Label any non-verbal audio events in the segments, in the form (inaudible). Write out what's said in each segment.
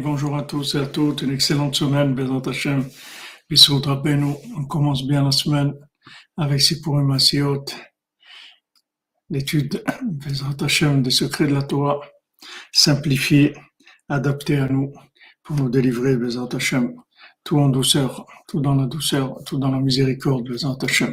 Bonjour à tous et à toutes, une excellente semaine, Bissoud Rabbeinu. On commence bien la semaine avec Sipurim Masiot, l'étude, Bezat Hashem, des secrets de la Torah, simplifiés, adaptés à nous, pour nous délivrer, Bezat Hashem, tout en douceur, tout dans la douceur, tout dans la miséricorde, Bezat Hashem.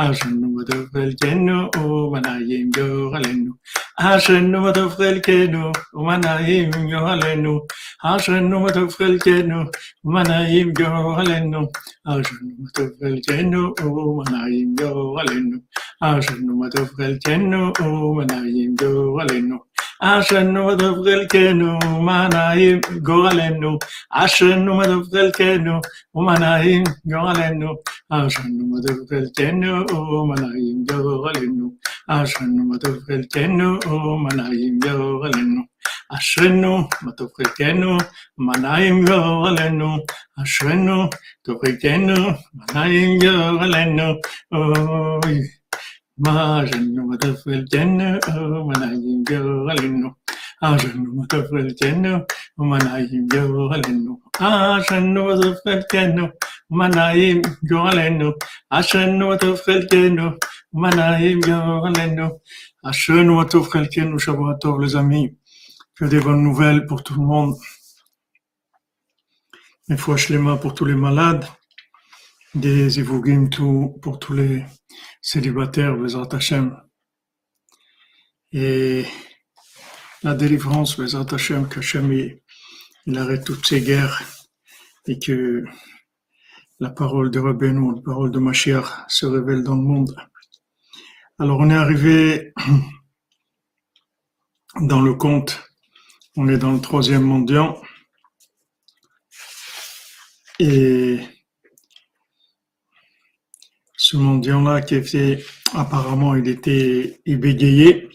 عشنومد فلكنو ومنايم يغلنو عشنومد فلكنو ومنايم يغلنو عشنومد فلكنو ومنايم يغلنو عشنومد فلكنو ومنايم يغلنو عشنومد فلكنو ومنايم يغلنو Achene, ma douceur, que nous, manaim, gourlent nous. Achene, manaim, gourlent nous. Achene, ma douceur, que nous, manaim, gourlent nous. Achene, manaim, gourlent nous. Achene, manaim, gourlent nous. Achene, manaim, gourlent. Majenu matafel jenu, manayim yoralenu. Ajenu matafel jenu, manayim yoralenu. Ajenu matafel jenu, manayim yoralenu. Ajenu matafel Shabbat les amis. Que des bonnes nouvelles pour tout le monde. Une fois mains pour tous les malades. Des tout pour tous les célibataire, Bezrat Hashem. Et la délivrance, Bezrat Hashem, qu'Hashem il, arrête toutes ces guerres et que la parole de Rabbeinu, la parole de Mashiach se révèle dans le monde. Alors on est arrivé (clears throat) dans le conte, on est dans le troisième mendiant et ce mendiant-là qui était, apparemment, il était bégayé.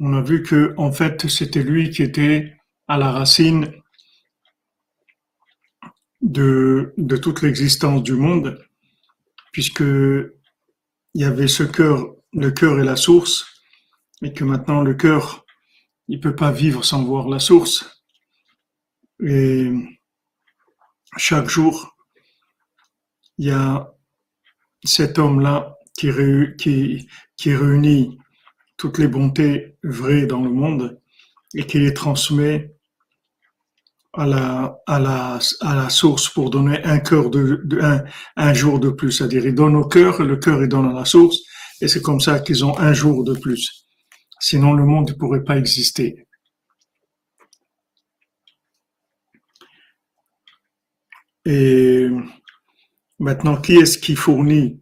On a vu que, en fait, c'était lui qui était à la racine de, de toute l'existence du monde, puisque il y avait ce cœur, le cœur est la source, et que maintenant le cœur, il peut pas vivre sans voir la source. Et chaque jour, il y a cet homme-là qui, réunit toutes les bontés vraies dans le monde et qui les transmet à la, source pour donner un cœur de, un, jour de plus. C'est-à-dire, ils donnent au cœur, le cœur, il donne à la source, et c'est comme ça qu'ils ont un jour de plus. Sinon, le monde ne pourrait pas exister. Et Maintenant, qui est-ce qui fournit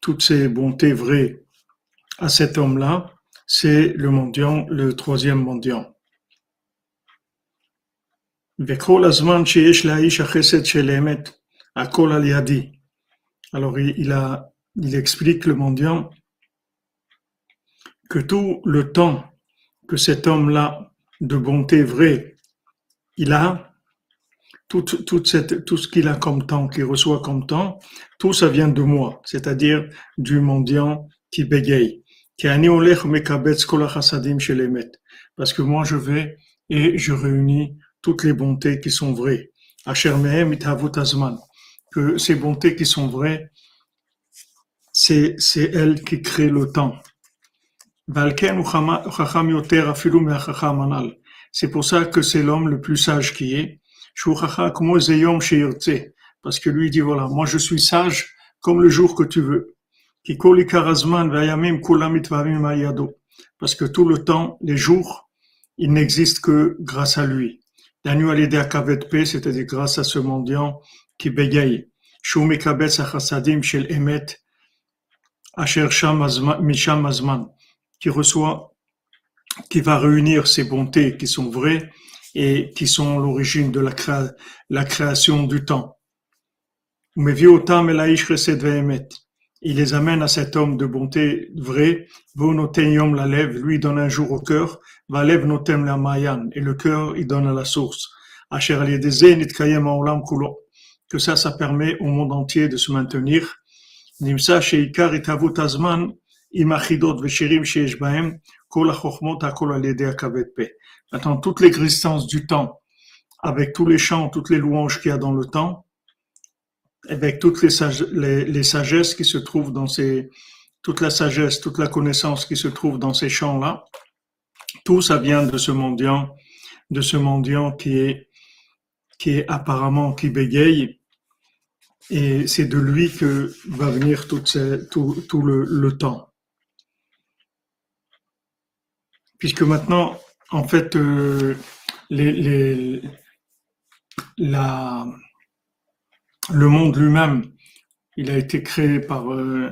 toutes ces bontés vraies à cet homme-là? C'est le mendiant, le troisième mendiant. Alors il, explique le mendiant que tout le temps que cet homme-là de bonté vraie, il a, tout, cette, tout ce qu'il a comme temps, qu'il reçoit comme temps, tout ça vient de moi, c'est-à-dire du mendiant qui bégaye. Parce que moi je vais et je réunis toutes les bontés qui sont vraies. Que ces bontés qui sont vraies, c'est, c'est elle qui crée le temps. C'est pour ça que c'est l'homme le plus sage qui est, parce que lui dit voilà, moi je suis sage comme le jour que tu veux. Parce que tout le temps, les jours, il n'existe que grâce à lui. c'est-à-dire grâce à ce mendiant qui bégaye. qui reçoit, qui va réunir ces bontés qui sont vraies et qui sont l'origine de la, création du temps. Il les amène à cet homme de bonté vrai. la lève, lui donne un jour au cœur. Va lève notem la mayan. Et le cœur, il donne à la source. Que ça, ça permet au monde entier de se maintenir. Maintenant, toute l'existence du temps, avec tous les chants, toutes les louanges qu'il y a dans le temps, avec toutes les, les, sagesses qui se trouvent dans ces, toute la sagesse, toute la connaissance qui se trouve dans ces chants-là, tout ça vient de ce mendiant, de ce mendiant qui est, qui est apparemment, qui bégaye, et c'est de lui que va venir tout, tout, tout le, le temps. Puisque maintenant, en fait, euh, le monde lui-même, il a été créé par euh,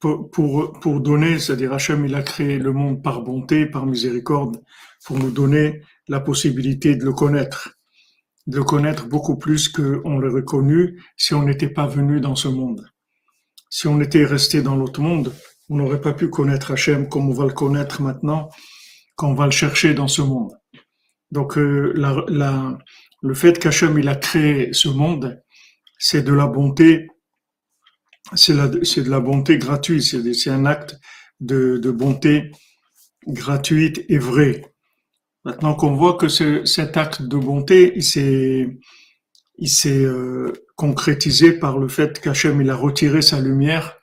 pour, pour, donner, c'est-à-dire Hachem, il a créé le monde par bonté, par miséricorde, pour nous donner la possibilité de le connaître, de le connaître beaucoup plus qu'on l'aurait connu si on n'était pas venu dans ce monde. Si on était resté dans l'autre monde, on n'aurait pas pu connaître Hachem comme on va le connaître maintenant, quand on va le chercher dans ce monde. Donc euh, la, la, le fait qu'Hachem il a créé ce monde, c'est de la bonté, c'est de la bonté gratuite, c'est un acte de, bonté gratuite et vraie. Maintenant qu'on voit que cet acte de bonté, il s'est, il s'est euh, concrétisé par le fait qu'Hachem il a retiré sa lumière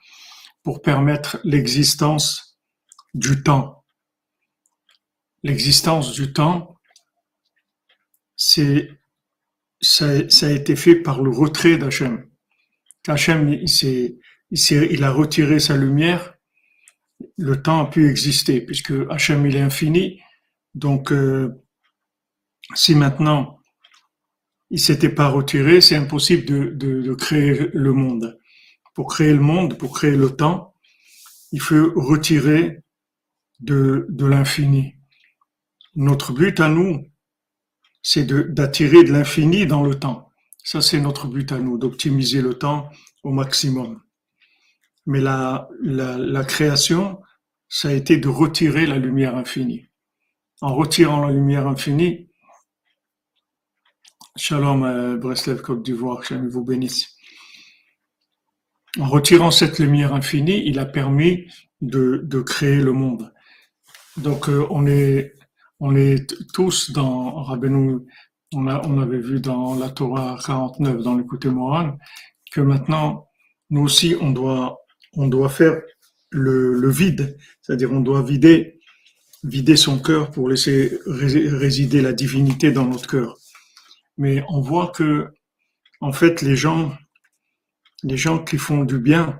pour permettre l'existence du temps. L'existence du temps, ça, a été fait par le retrait d'Hachem. Hachem, il, a retiré sa lumière, le temps a pu exister, puisque Hachem, est infini. Donc, euh, si maintenant il s'était pas retiré, c'est impossible de, créer le monde. Pour créer le monde, pour créer le temps, il faut retirer de l'infini. Notre but à nous, c'est d'attirer de, l'infini dans le temps. Ça, c'est notre but à nous, d'optimiser le temps au maximum. Mais la, la, création, ça a été de retirer la lumière infinie. En retirant la lumière infinie, Shalom euh, Breslev Côte d'Ivoire, que vous bénisse. En retirant cette lumière infinie, il a permis de, de créer le monde. Donc euh, on est on est tous dans Rabbeinu, on, a, on avait vu dans la Torah 49, dans l'écouté moral, que maintenant, nous aussi, on doit, on doit faire le, le vide, c'est-à-dire on doit vider, vider son cœur pour laisser résider la divinité dans notre cœur. Mais on voit que, en fait, les gens, les gens qui font du bien,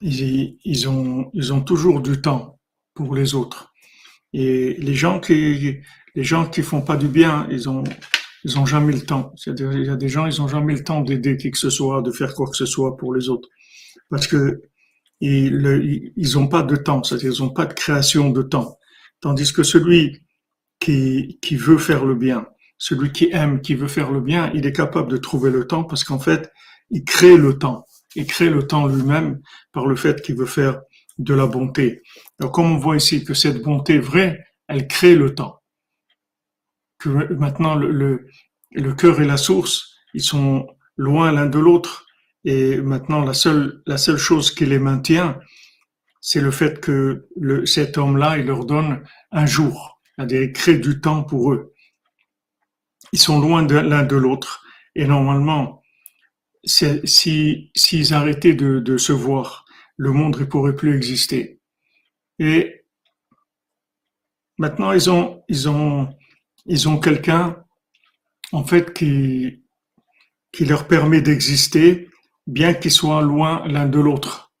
ils, ils, ont, ils ont toujours du temps pour les autres. Et les gens qui, les gens qui font pas du bien, ils ont, ils ont jamais le temps. C'est-à-dire, il y a des gens, ils ont jamais le temps d'aider qui que ce soit, de faire quoi que ce soit pour les autres. Parce que ils, ils ont pas de temps. C'est-à-dire, ils ont pas de création de temps. Tandis que celui qui, qui veut faire le bien, celui qui aime, qui veut faire le bien, il est capable de trouver le temps parce qu'en fait, il crée le temps. Il crée le temps lui-même par le fait qu'il veut faire de la bonté. Donc, comme on voit ici que cette bonté vraie, elle crée le temps. Que maintenant, le, le, cœur et la source, ils sont loin l'un de l'autre. Et maintenant, la seule, chose qui les maintient, c'est le fait que cet homme-là, il leur donne un jour. C'est-à-dire, il crée du temps pour eux. Ils sont loin l'un de l'autre. Et normalement, si, s'ils arrêtaient de, de se voir, le monde ne pourrait plus exister. Et maintenant, ils ont, ils ont, ils ont quelqu'un, en fait, qui, qui leur permet d'exister, bien qu'ils soient loin l'un de l'autre.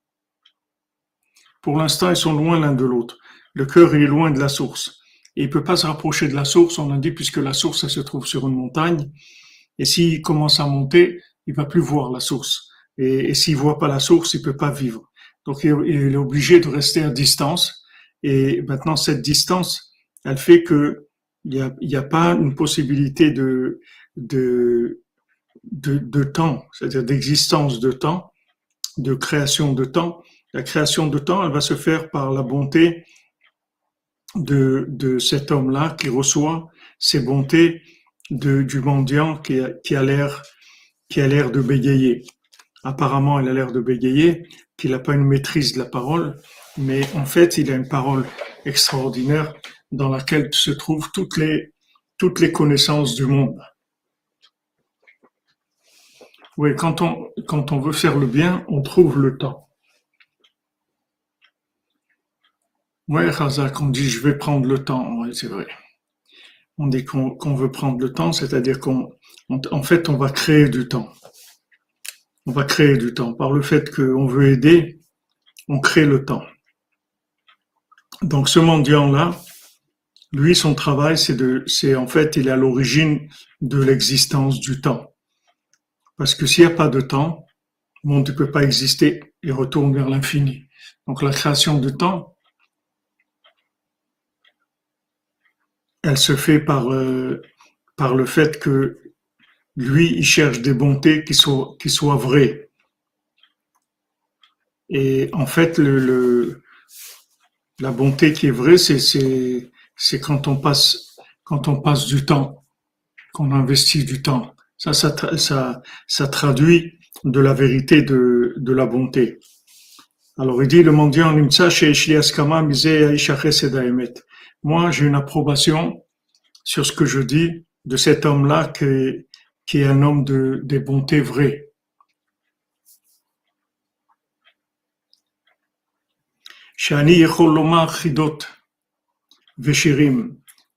Pour l'instant, ils sont loin l'un de l'autre. Le cœur est loin de la source. Et il peut pas se rapprocher de la source, on a dit, puisque la source, elle se trouve sur une montagne. Et s'il commence à monter, il va plus voir la source. Et, et s'il voit pas la source, il peut pas vivre. Donc il est obligé de rester à distance. Et maintenant, cette distance, elle fait que il n'y a, pas une possibilité de, temps, c'est-à-dire d'existence de temps, de création de temps. La création de temps, elle va se faire par la bonté de, cet homme-là qui reçoit ces bontés du mendiant qui a l'air qui a l'air de bégayer. Apparemment, il a l'air de bégayer, qu'il n'a pas une maîtrise de la parole, mais en fait, il a une parole extraordinaire dans laquelle se trouvent toutes les, connaissances du monde. Oui, quand on, quand on veut faire le bien, on trouve le temps. Oui, Razak, on dit je vais prendre le temps. Oui, c'est vrai. On dit qu'on veut prendre le temps, c'est-à-dire qu'on, en fait, on va créer du temps. On va créer du temps. Par le fait qu'on veut aider, on crée le temps. Donc, ce mendiant-là, lui, son travail, c'est de, c'est en fait, il est à l'origine de l'existence du temps. Parce que s'il n'y a pas de temps, le monde ne peut pas exister et retourne vers l'infini. Donc la création de temps, elle se fait par, euh, par le fait que lui, il cherche des bontés qui soient, qui soient vraies. Et en fait, le, le la bonté qui est vraie, c'est, quand on passe, quand on passe du temps, qu'on investit du temps. Ça, ça, ça, ça traduit de la vérité de, de la bonté. Alors il dit le mendiant Moi, j'ai une approbation sur ce que je dis de cet homme-là qui, qui est un homme de, des bontés vraies.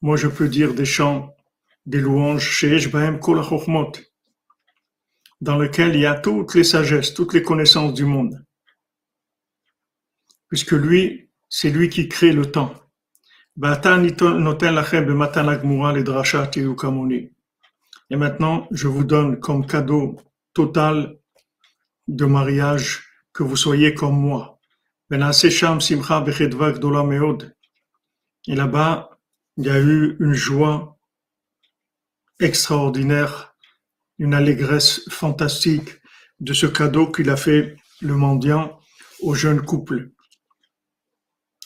Moi, je peux dire des chants des louanges dans lequel il y a toutes les sagesses, toutes les connaissances du monde. Puisque lui, c'est lui qui crée le temps. Et maintenant, je vous donne comme cadeau total de mariage que vous soyez comme moi. Et là-bas, il y a eu une joie extraordinaire, une allégresse fantastique de ce cadeau qu'il a fait le mendiant au jeune couple.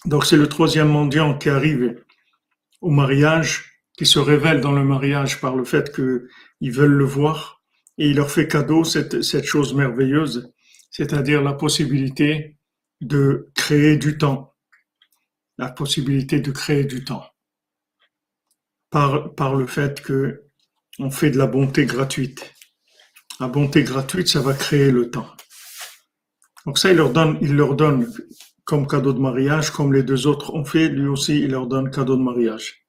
Donc c'est le troisième mendiant qui arrive au mariage, se révèle dans le mariage par le fait qu'ils veulent le voir, et il leur fait cadeau cette, chose merveilleuse, c'est-à-dire la possibilité de créer du temps, la possibilité de créer du temps, par, par le fait que on fait de la bonté gratuite. La bonté gratuite, ça va créer le temps. Donc ça, il leur donne, il leur donne comme cadeau de mariage, comme les deux autres ont fait, lui aussi, il leur donne cadeau de mariage.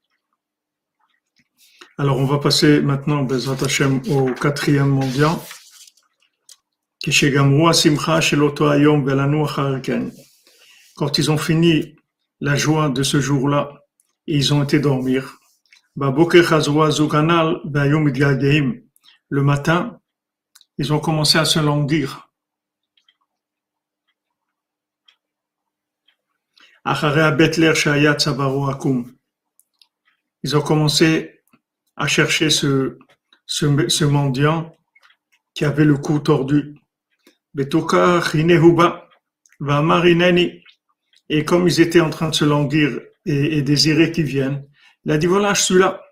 Alors, on va passer maintenant, Hashem, au quatrième mendiant. Quand ils ont fini la joie de ce jour-là, ils ont été dormir. Le matin, ils ont commencé à se languir. Ils ont commencé à chercher ce, ce, mendiant qui avait le cou tordu. Et comme ils étaient en train de se languir et, et désirer qu'ils viennent, il a dit voilà, je suis là.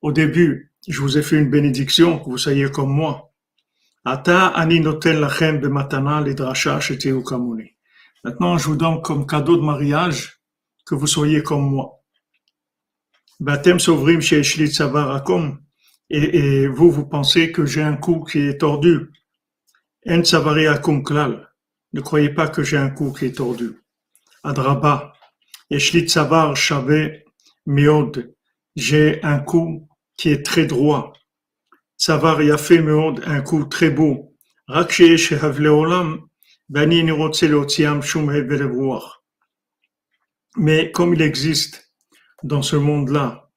Au début, je vous ai fait une bénédiction, que vous soyez comme moi. Maintenant, je vous donne comme cadeau de mariage que vous soyez comme moi. Et, et vous, vous pensez que j'ai un cou qui est tordu? Ne croyez pas que j'ai un cou qui est tordu. Adraba, Yeshli Tsavar Shave Meod, j'ai un cou qui est très droit. Tsavar Yafe Meod, un cou très beau. Rakshe Shehav Leolam, Bani Nirotse Leotiam Shum voir. Mais comme il existe dans ce monde-là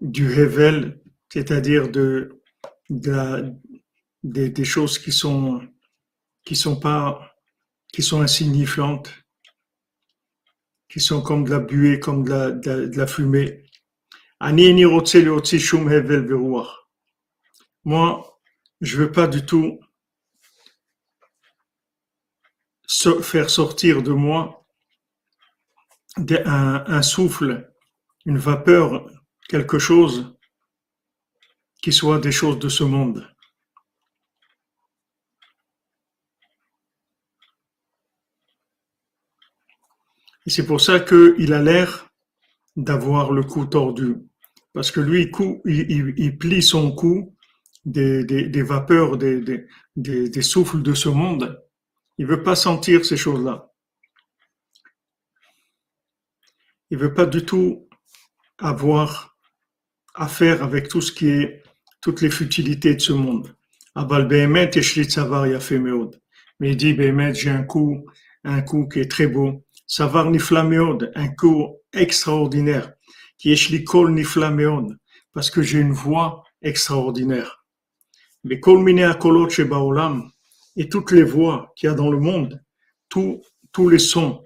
du Hevel, c'est-à-dire de, de, des, choses qui sont qui sont pas qui sont insignifiantes, qui sont comme de la buée, comme de la, de la, fumée. Moi, je veux pas du tout faire sortir de moi un, souffle, une vapeur, quelque chose qui soit des choses de ce monde. Et c'est pour ça qu'il a l'air d'avoir le cou tordu. Parce que lui, il, plie son cou des, vapeurs, des, souffles de ce monde. Il veut pas sentir ces choses-là. Il veut pas du tout avoir affaire avec tout ce qui est, toutes les futilités de ce monde. Mais il dit, j'ai un coup, un coup qui est très beau. Savar niflameod, un coup extraordinaire. Qui est kol niflameod, parce que j'ai une voix extraordinaire. Mais kol akolot baolam, et toutes les voix qu'il y a dans le monde, tous, tous les sons,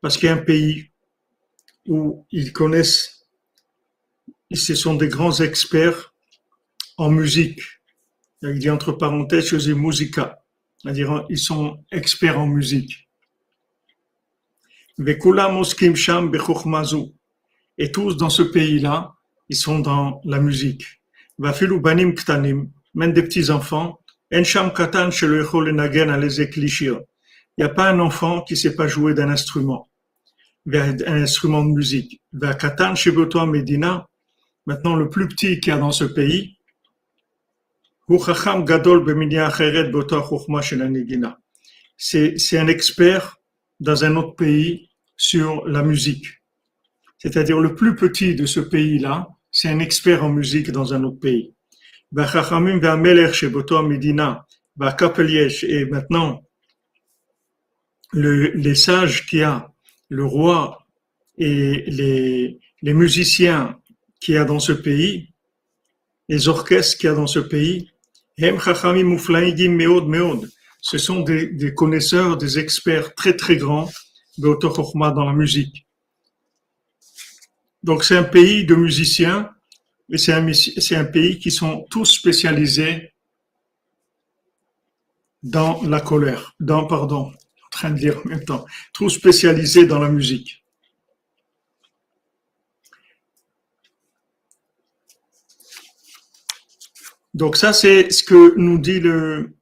Parce qu'il y a un pays où ils connaissent, ce sont des grands experts en musique. Il dit entre parenthèses, je dis musica c'est-à-dire ils sont experts en musique. Et tous dans ce pays-là, ils sont dans la musique. Même des petits enfants. Il n'y a pas un enfant qui ne sait pas jouer d'un instrument, un instrument de musique. Maintenant, le plus petit qu'il y a dans ce pays, c'est un expert dans un autre pays sur la musique. C'est-à-dire le plus petit de ce pays-là, c'est un expert en musique dans un autre pays. Et maintenant, le, les sages qu'il y a, le roi et les, musiciens qu'il y a dans ce pays, les orchestres qu'il y a dans ce pays, ce sont des, connaisseurs, des experts très très grands dans la musique. Donc c'est un pays de musiciens, et c'est c'est un pays qui sont tous spécialisés dans la colère, dans, pardon, en train de dire en même temps, tous spécialisés dans la musique. Donc ça, c'est ce que nous dit le,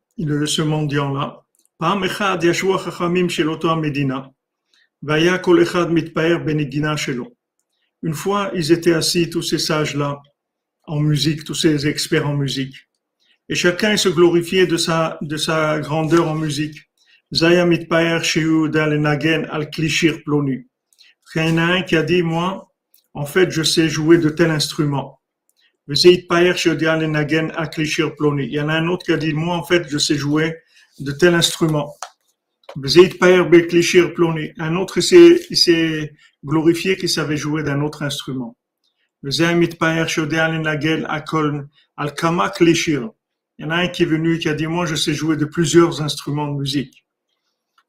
ce mendiant-là. Une fois, ils étaient assis, tous ces sages-là, en musique, tous ces experts en musique. Et chacun se glorifiait de sa, de sa grandeur en musique. Il y en a un qui a dit, moi, en fait, je sais jouer de tel instrument. Il y en a un autre qui a dit, moi en fait, je sais jouer de tel instrument. Un autre il s'est glorifié qu'il savait jouer d'un autre instrument. Il y en a un qui est venu qui a dit, moi je sais jouer de plusieurs instruments de musique.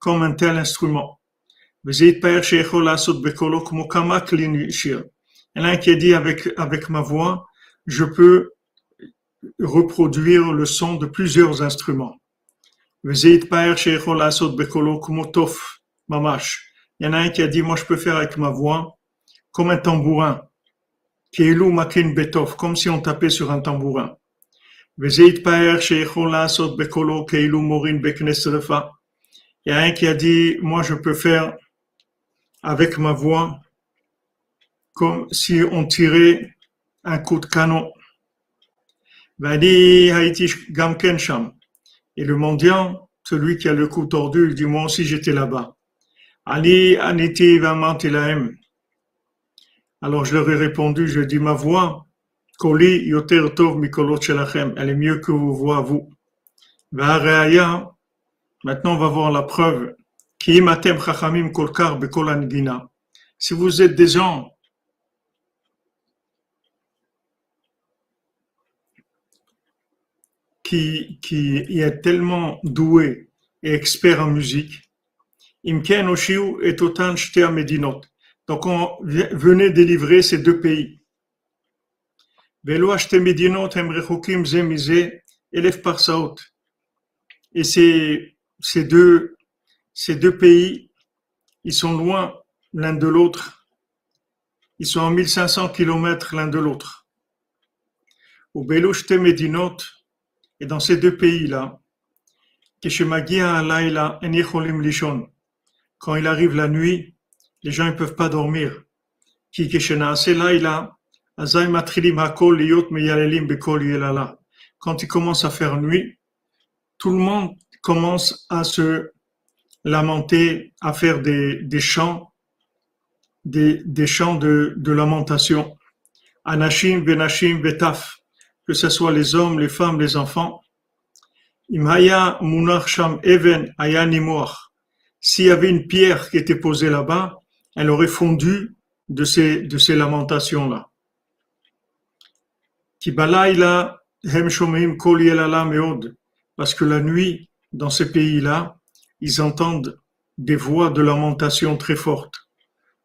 comme un tel instrument. Il y en a un qui a dit, avec, avec ma voix, je peux reproduire le son de plusieurs instruments. Il y en a un qui a dit, moi je peux faire avec ma voix comme un tambourin. Comme si on tapait sur un tambourin. Il y a un qui a dit, moi je peux faire avec ma voix comme si on tirait un coup de canon. Et le mendiant, celui qui a le cou tordu, il dit, moi aussi j'étais là-bas. Alors je leur ai répondu, je dis, ma voix, elle est mieux que vos voix, vous. Maintenant, on va voir la preuve. Si vous êtes des gens qui, qui est tellement doué et expert en musique, Imken Oshiu et Otan. Donc on venait délivrer ces deux pays. Et ces, ces deux, ces deux pays, ils sont loin l'un de l'autre. Ils sont en 1500 kilomètres l'un de l'autre. Au Velo Shte Medinot, et dans ces deux pays-là, quand il arrive la nuit, les gens ne peuvent pas dormir. Quand il commence à faire nuit, tout le monde commence à se lamenter, à faire des, chants, des, chants de, lamentation. Anashim, Benashim, Betaf, que ce soit les hommes, les femmes, les enfants. Imhaya Munach Sham Even s'il y avait une pierre qui était posée là-bas, elle aurait fondu de ces, de ces lamentations-là. Parce que la nuit, dans ces pays-là, ils entendent des voix de lamentation très fortes.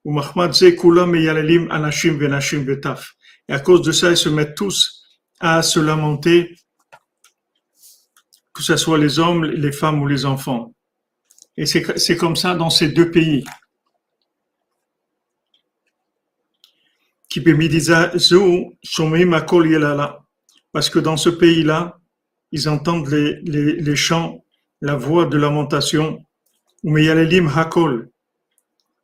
Et à cause de ça, ils se mettent tous à se lamenter, que ce soit les hommes, les femmes ou les enfants. Et c'est comme ça dans ces deux pays. Parce que dans ce pays-là, ils entendent les, les, les, chants, la voix de lamentation. hakol.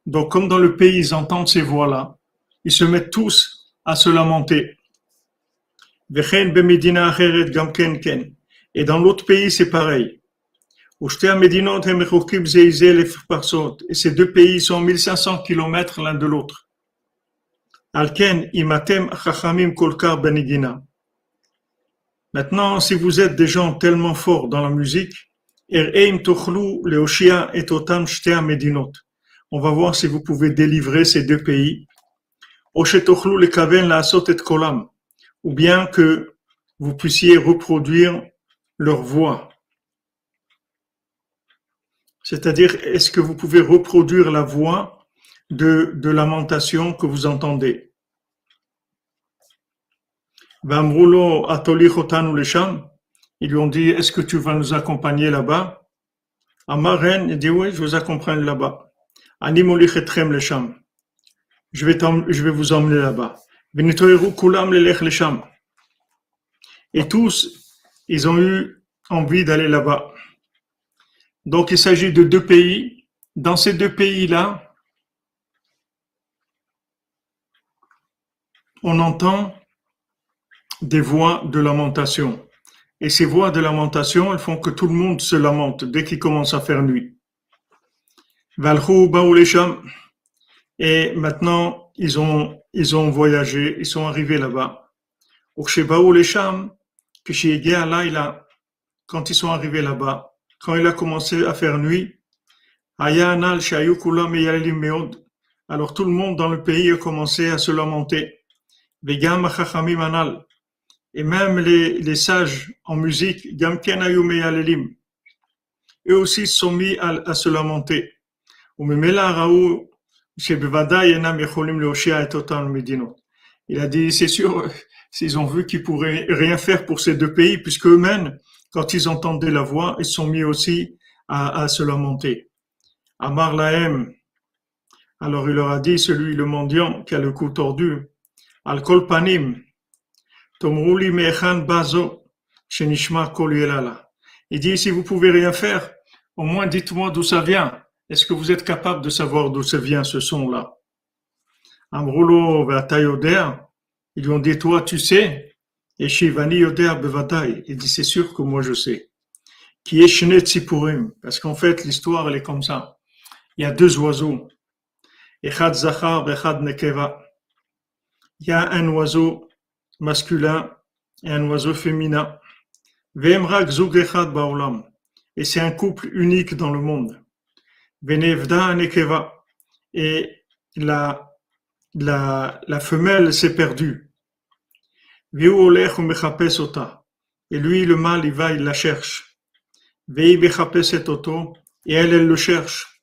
Donc, comme dans le pays, ils entendent ces voix-là, ils se mettent tous à se lamenter. Et dans l'autre pays, c'est pareil. Et ces deux pays sont 1500 kilomètres l'un de l'autre. Maintenant, si vous êtes des gens tellement forts dans la musique, on va voir si vous pouvez délivrer ces deux pays. Ou bien que vous puissiez reproduire leur voix. C'est-à-dire, est-ce que vous pouvez reproduire la voix de, de lamentation que vous entendez? Ils lui ont dit, est-ce que tu vas nous accompagner là-bas? Amaren, il dit, oui, je vous accompagne là-bas. Je vais, je vais vous emmener là-bas. Et tous, ils ont eu envie d'aller là-bas. Donc il s'agit de deux pays. Dans ces deux pays-là, on entend des voix de lamentation. Et ces voix de lamentation, elles font que tout le monde se lamente dès qu'il commence à faire nuit. Et maintenant, ils ont, ils ont voyagé, ils sont arrivés là-bas. Quand ils sont arrivés là-bas, quand il a commencé à faire nuit, alors tout le monde dans le pays a commencé à se lamenter. Et même les, les sages en musique, eux aussi sont mis à, à se lamenter. Il a dit, c'est sûr, (laughs) s'ils ont vu qu'ils pourraient rien faire pour ces deux pays, puisque eux-mêmes, quand ils entendaient la voix, ils sont mis aussi à, se lamenter. Amar. Alors il leur a dit, celui, le mendiant qui a le cou tordu, Al kol mechan bazo. Il dit, si vous pouvez rien faire, au moins dites-moi d'où ça vient. Est-ce que vous êtes capable de savoir d'où ça vient ce son-là? Amrulo ve'ata Ils lui ont dit, toi, tu sais? Et. Il dit, c'est sûr que moi je sais. Parce qu'en fait, l'histoire, elle est comme ça. Il y a deux oiseaux. Echad Zachar, Echad Nekeva. Il y a un oiseau masculin et un oiseau féminin. Et c'est un couple unique dans le monde. Et la, la, femelle s'est perdue. Et lui, le mâle, il va, il la cherche. Et elle, elle le cherche.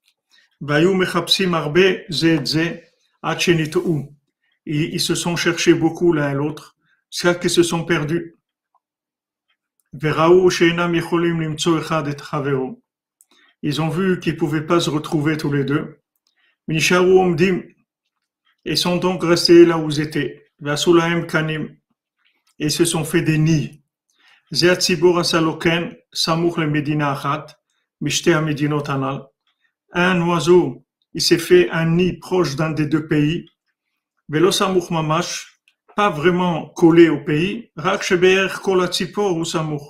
Ils se sont cherchés beaucoup l'un et l'autre, jusqu'à qu'ils se sont perdus. Ils ont vu qu'ils ne pouvaient pas se retrouver tous les deux. Et sont donc restés là où ils étaient. Et se sont fait des nids. Un oiseau, il s'est fait un nid proche d'un des deux pays. Mamash, pas vraiment collé au pays. Ou samuch.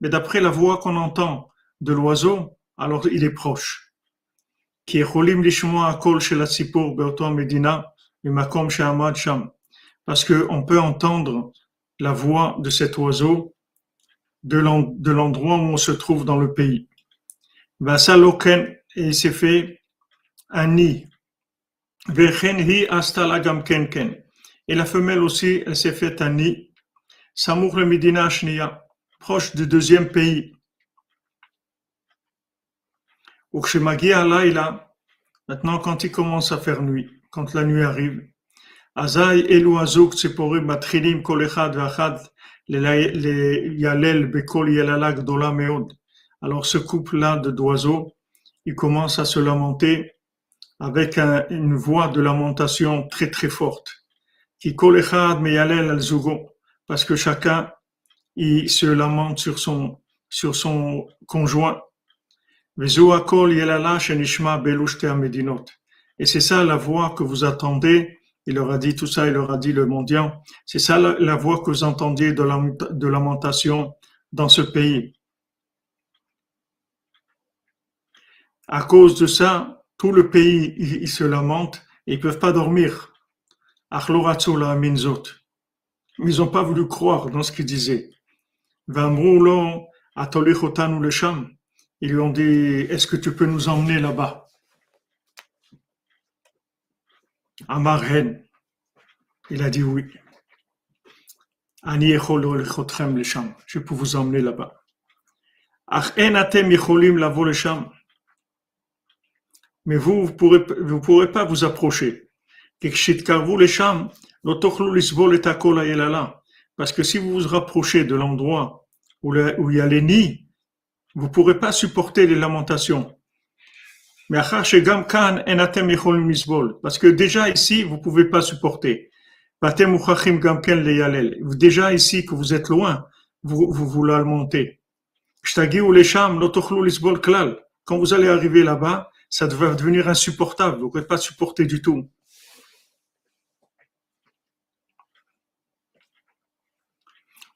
Mais d'après la voix qu'on entend de l'oiseau, alors il est proche. Parce que on peut entendre la voix de cet oiseau de l'endroit où on se trouve dans le pays. Et il s'est fait un nid. Et la femelle aussi, elle s'est fait un nid. Samour le Medina proche du deuxième pays. Maintenant, quand il commence à faire nuit, quand la nuit arrive, Azai elu azuk tziporim matchilim kol echad ve'achad yalel bekol yelala gdola meod. Alors ce couple-là d'oiseaux, il commence à se lamenter avec un, une voix de lamentation très très forte. Parce que chacun il se lamente sur son sur son conjoint. Et c'est ça la voix que vous attendez il leur a dit tout ça, il leur a dit le mendiant. C'est ça la, voix que vous entendiez de lamentation dans ce pays. À cause de ça, tout le pays, il, se lamente et ils peuvent pas dormir. Ils n'ont pas voulu croire dans ce qu'il disait. Ils lui ont dit, est-ce que tu peux nous emmener là-bas? Amarhen. Il a dit oui. Je peux vous emmener là-bas. Mais vous, vous pourrez, vous pourrez pas vous approcher. Parce que si vous vous rapprochez de l'endroit où, il y a les nids, vous pourrez pas supporter les lamentations. Parce que déjà ici, vous pouvez pas supporter. Déjà ici, que vous êtes loin, vous vous, vous lamentez. Quand vous allez arriver là-bas, ça va devenir insupportable. Vous ne pouvez pas supporter du tout.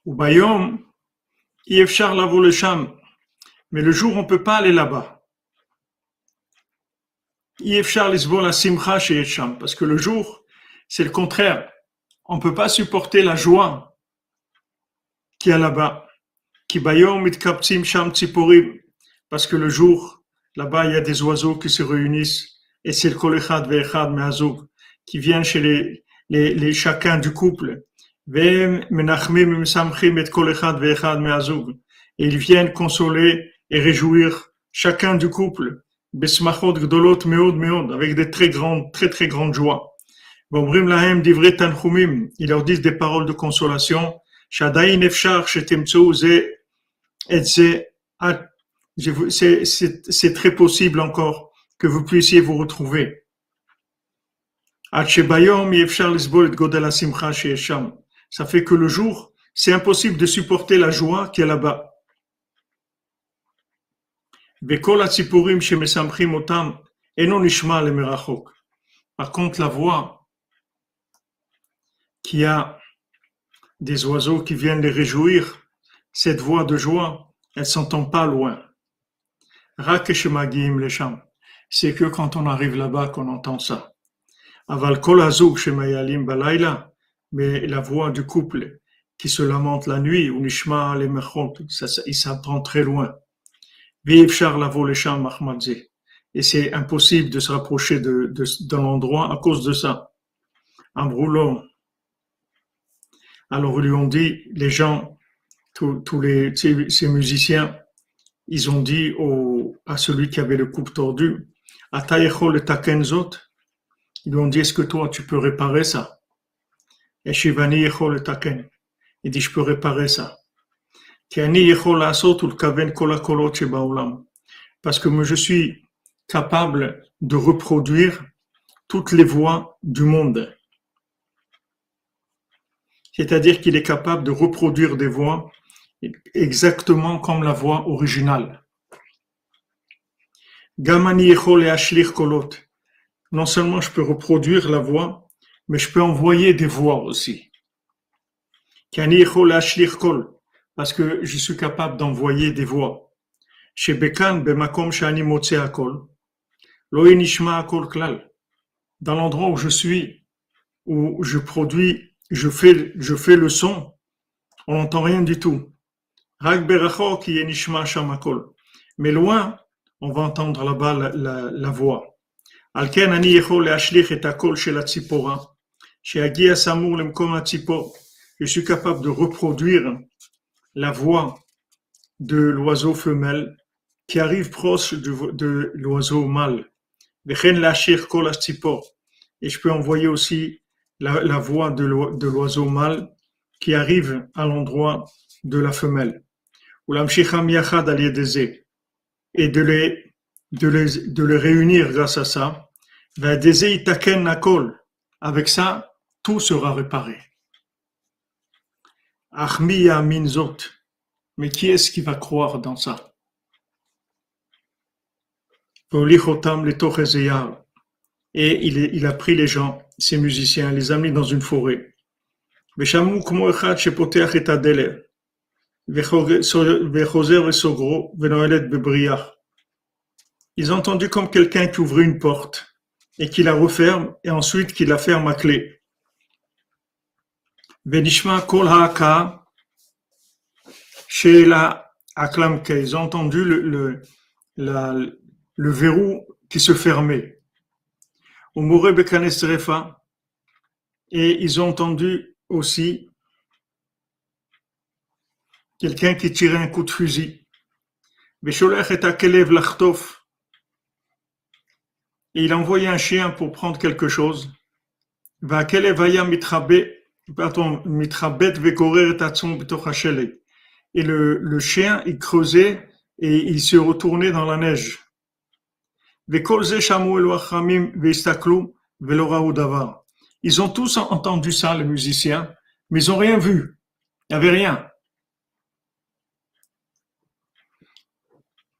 Ou Bayom, mais le jour, on ne peut pas aller là-bas. Parce que le jour, c'est le contraire. On ne peut pas supporter la joie qu'il y a là-bas. Parce que le jour, là-bas, il y a des oiseaux qui se réunissent. Et c'est le kolechad ve'echad me'azug qui vient chez les, les, les chacun du couple. Et ils viennent consoler et réjouir chacun du couple avec des très grandes, très très grandes joies. Ils leur disent des paroles de consolation. C'est très possible encore que vous puissiez vous retrouver. Ça fait que le jour, c'est impossible de supporter la joie qui est là-bas. Par contre, la voix qui a des oiseaux qui viennent les réjouir, cette voix de joie, elle s'entend pas loin. C'est que quand on arrive là-bas qu'on entend ça. Aval kol mais la voix du couple qui se lamente la nuit, ou nishma le ça, il s'entend très loin. Et c'est impossible de se rapprocher de, de, de l'endroit à cause de ça. En brûlant. Alors ils lui ont dit, les gens, tous, les, ces, musiciens, ils ont dit au, à celui qui avait le coupe tordu, le takenzot, ils lui ont dit, est-ce que toi tu peux réparer ça? Et dit, je peux réparer ça. Parce que je suis capable de reproduire toutes les voix du monde. C'est-à-dire qu'il est capable de reproduire des voix exactement comme la voix originale. Gamani kolot. Non seulement je peux reproduire la voix, mais je peux envoyer des voix aussi. Parce que je suis capable d'envoyer des voix. Dans l'endroit où je suis, où je produis, je fais, je fais le son, on n'entend rien du tout. Mais loin, on va entendre là-bas la, la, la voix. Je suis capable de reproduire la voix de l'oiseau femelle qui arrive proche de, l'oiseau mâle. Et je peux envoyer aussi la, voix de l'oiseau mâle qui arrive à l'endroit de la femelle. Et de les, de les, de les réunir grâce à ça. Avec ça, tout sera réparé. Minzot. Mais qui est-ce qui va croire dans ça? Et il, il a pris les gens, ces musiciens, les a mis dans une forêt. Ils ont entendu comme quelqu'un qui ouvre une porte et qui la referme et ensuite qui la ferme à clé. Benishma Kol Haka, chez la Aklam ils ont entendu le, le, la, le verrou qui se fermait. Au Moré Bekanesrefa, et ils ont entendu aussi quelqu'un qui tirait un coup de fusil. Besholech et Akelev Lachtof, et il a envoyé un chien pour prendre quelque chose. Va Kelevaya Mitrabe et le, le chien, il creusait et il se retournait dans la neige. Ils ont tous entendu ça, les musiciens, mais ils n'ont rien vu. Il n'y avait rien.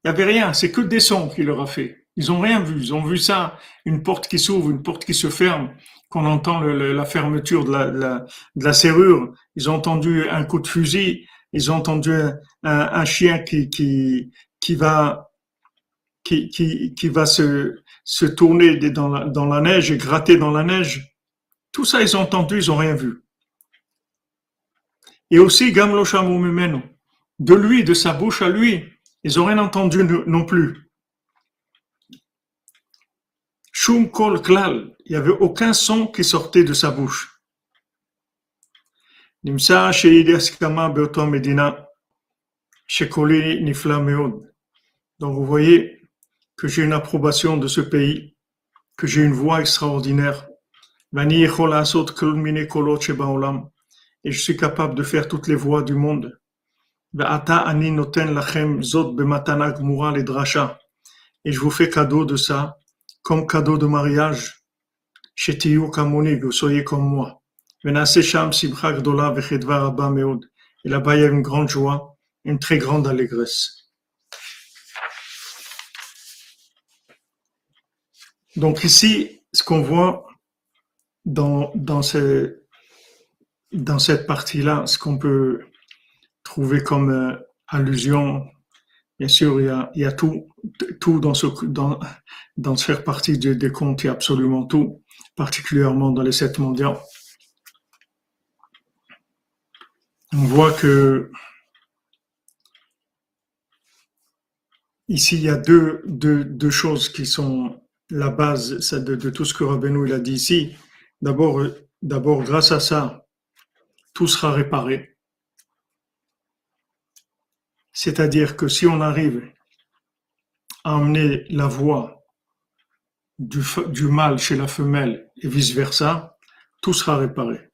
Il n'y avait rien, c'est que des sons qu'il leur a fait. Ils n'ont rien vu. Ils ont vu ça, une porte qui s'ouvre, une porte qui se ferme qu'on entend la fermeture de la, serrure, ils ont entendu un coup de fusil, ils ont entendu un, chien qui, va, se, tourner dans la, la neige et gratter dans la neige. Tout ça, ils ont entendu, ils n'ont rien vu. Et aussi, Gamlo de lui, de sa bouche à lui, ils n'ont rien entendu non plus. Shum kol klal, il n'y avait aucun son qui sortait de sa bouche. Nimsa beotom medina, nifla Donc vous voyez que j'ai une approbation de ce pays, que j'ai une voix extraordinaire. Et je suis capable de faire toutes les voix du monde. Et je vous fais cadeau de ça comme cadeau de mariage kamoni, vous soyez comme moi. Et là-bas, il y a une grande joie, une très grande allégresse. Donc ici, ce qu'on voit dans, dans, ce, dans cette partie-là, ce qu'on peut trouver comme euh, allusion, bien sûr, il y a tout, tout dans ce, dans, dans faire partie des, comptes, a absolument tout, particulièrement dans les sept mondiaux. On voit que ici, il y a deux, deux, choses qui sont la base de, tout ce que Rabbeinu il a dit ici. D'abord, d'abord, grâce à ça, tout sera réparé. C'est-à-dire que si on arrive à emmener la voix du, mâle chez la femelle et vice-versa, tout sera réparé.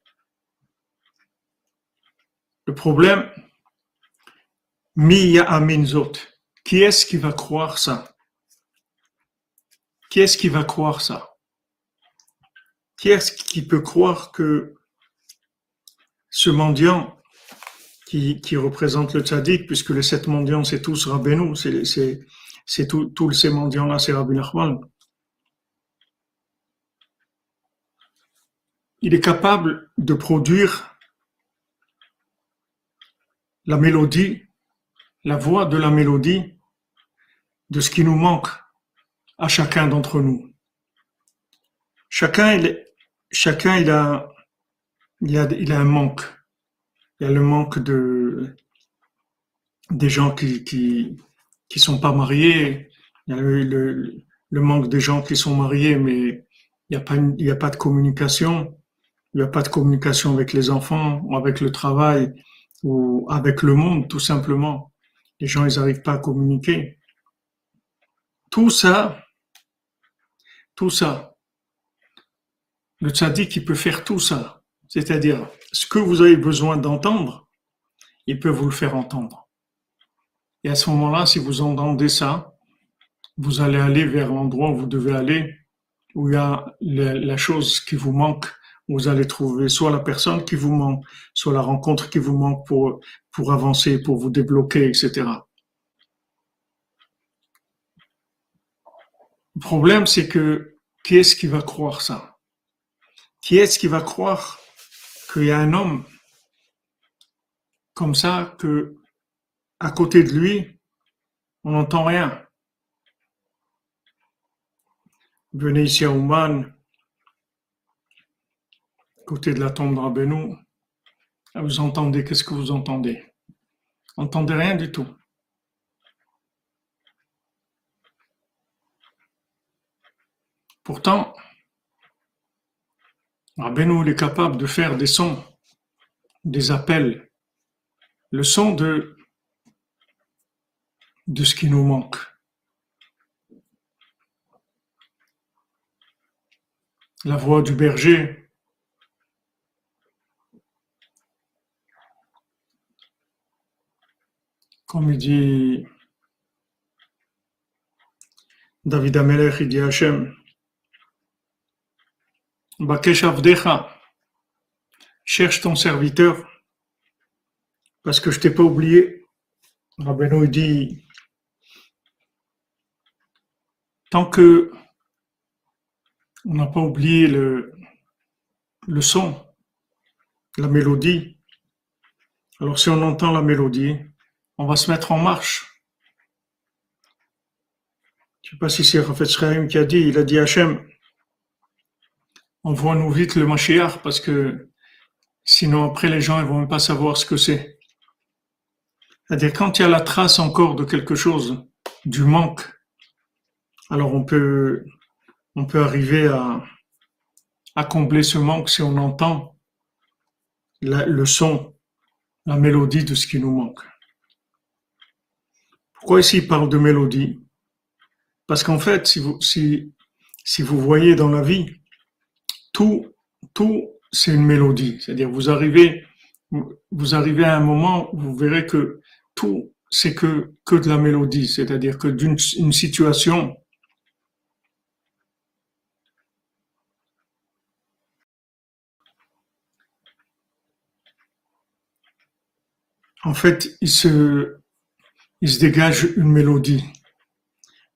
Le problème, Miya Aminzot, qui est-ce qui va croire ça? Qui est-ce qui va croire ça? Qui est-ce qui peut croire que ce mendiant qui, qui représente le tzaddik, puisque les sept mendiants, c'est tous Rabbeinu, c'est tous ces mendiants-là, c'est Rabbi Nachman. Il est capable de produire la mélodie, la voix de la mélodie de ce qui nous manque à chacun d'entre nous. Chacun, il, a, il, a, il a un manque. Il y a le manque de, des gens qui, qui sont pas mariés. Il y a le, le, manque des gens qui sont mariés, mais il n'y a pas, il a pas de communication. Il n'y a pas de communication avec les enfants ou avec le travail ou avec le monde, tout simplement. Les gens, ils n'arrivent pas à communiquer. Tout ça, tout ça, le tzaddik, il peut faire tout ça. C'est-à-dire, ce que vous avez besoin d'entendre, il peut vous le faire entendre. Et à ce moment-là, si vous entendez ça, vous allez aller vers l'endroit où vous devez aller, où il y a la chose qui vous manque vous allez trouver soit la personne qui vous manque, soit la rencontre qui vous manque pour, pour avancer, pour vous débloquer, etc. Le problème, c'est que qui est-ce qui va croire ça? Qui est-ce qui va croire qu'il y a un homme comme ça que à côté de lui, on n'entend rien. Venez ici à Ouman, côté de la tombe de Rabbeinu, vous entendez, qu'est-ce que vous entendez? Vous n'entendez rien du tout. Pourtant, Rabbeinu est capable de faire des sons, des appels, le son de, de ce qui nous manque. La voix du berger, Comme il dit David Amelech, il dit Hachem, Bakesh Avdecha, cherche ton serviteur, parce que je t'ai pas oublié. Rabbeinu dit, tant que on n'a pas oublié le, le son, la mélodie, alors si on entend la mélodie, on va se mettre en marche. Je ne sais pas si c'est Rafet Schaim qui a dit, il a dit Hachem, envoie-nous vite le Mashiach parce que sinon après les gens ne vont même pas savoir ce que c'est. C'est-à-dire quand il y a la trace encore de quelque chose, du manque, alors on peut, on peut arriver à, à combler ce manque si on entend le son, la mélodie de ce qui nous manque. Pourquoi ici il parle de mélodie? Parce qu'en fait, si vous, si, si vous voyez dans la vie, tout, tout c'est une mélodie. C'est-à-dire, vous arrivez, vous arrivez à un moment où vous verrez que tout, c'est que, que de la mélodie. C'est-à-dire que d'une une situation, en fait, il se, il se dégage une mélodie.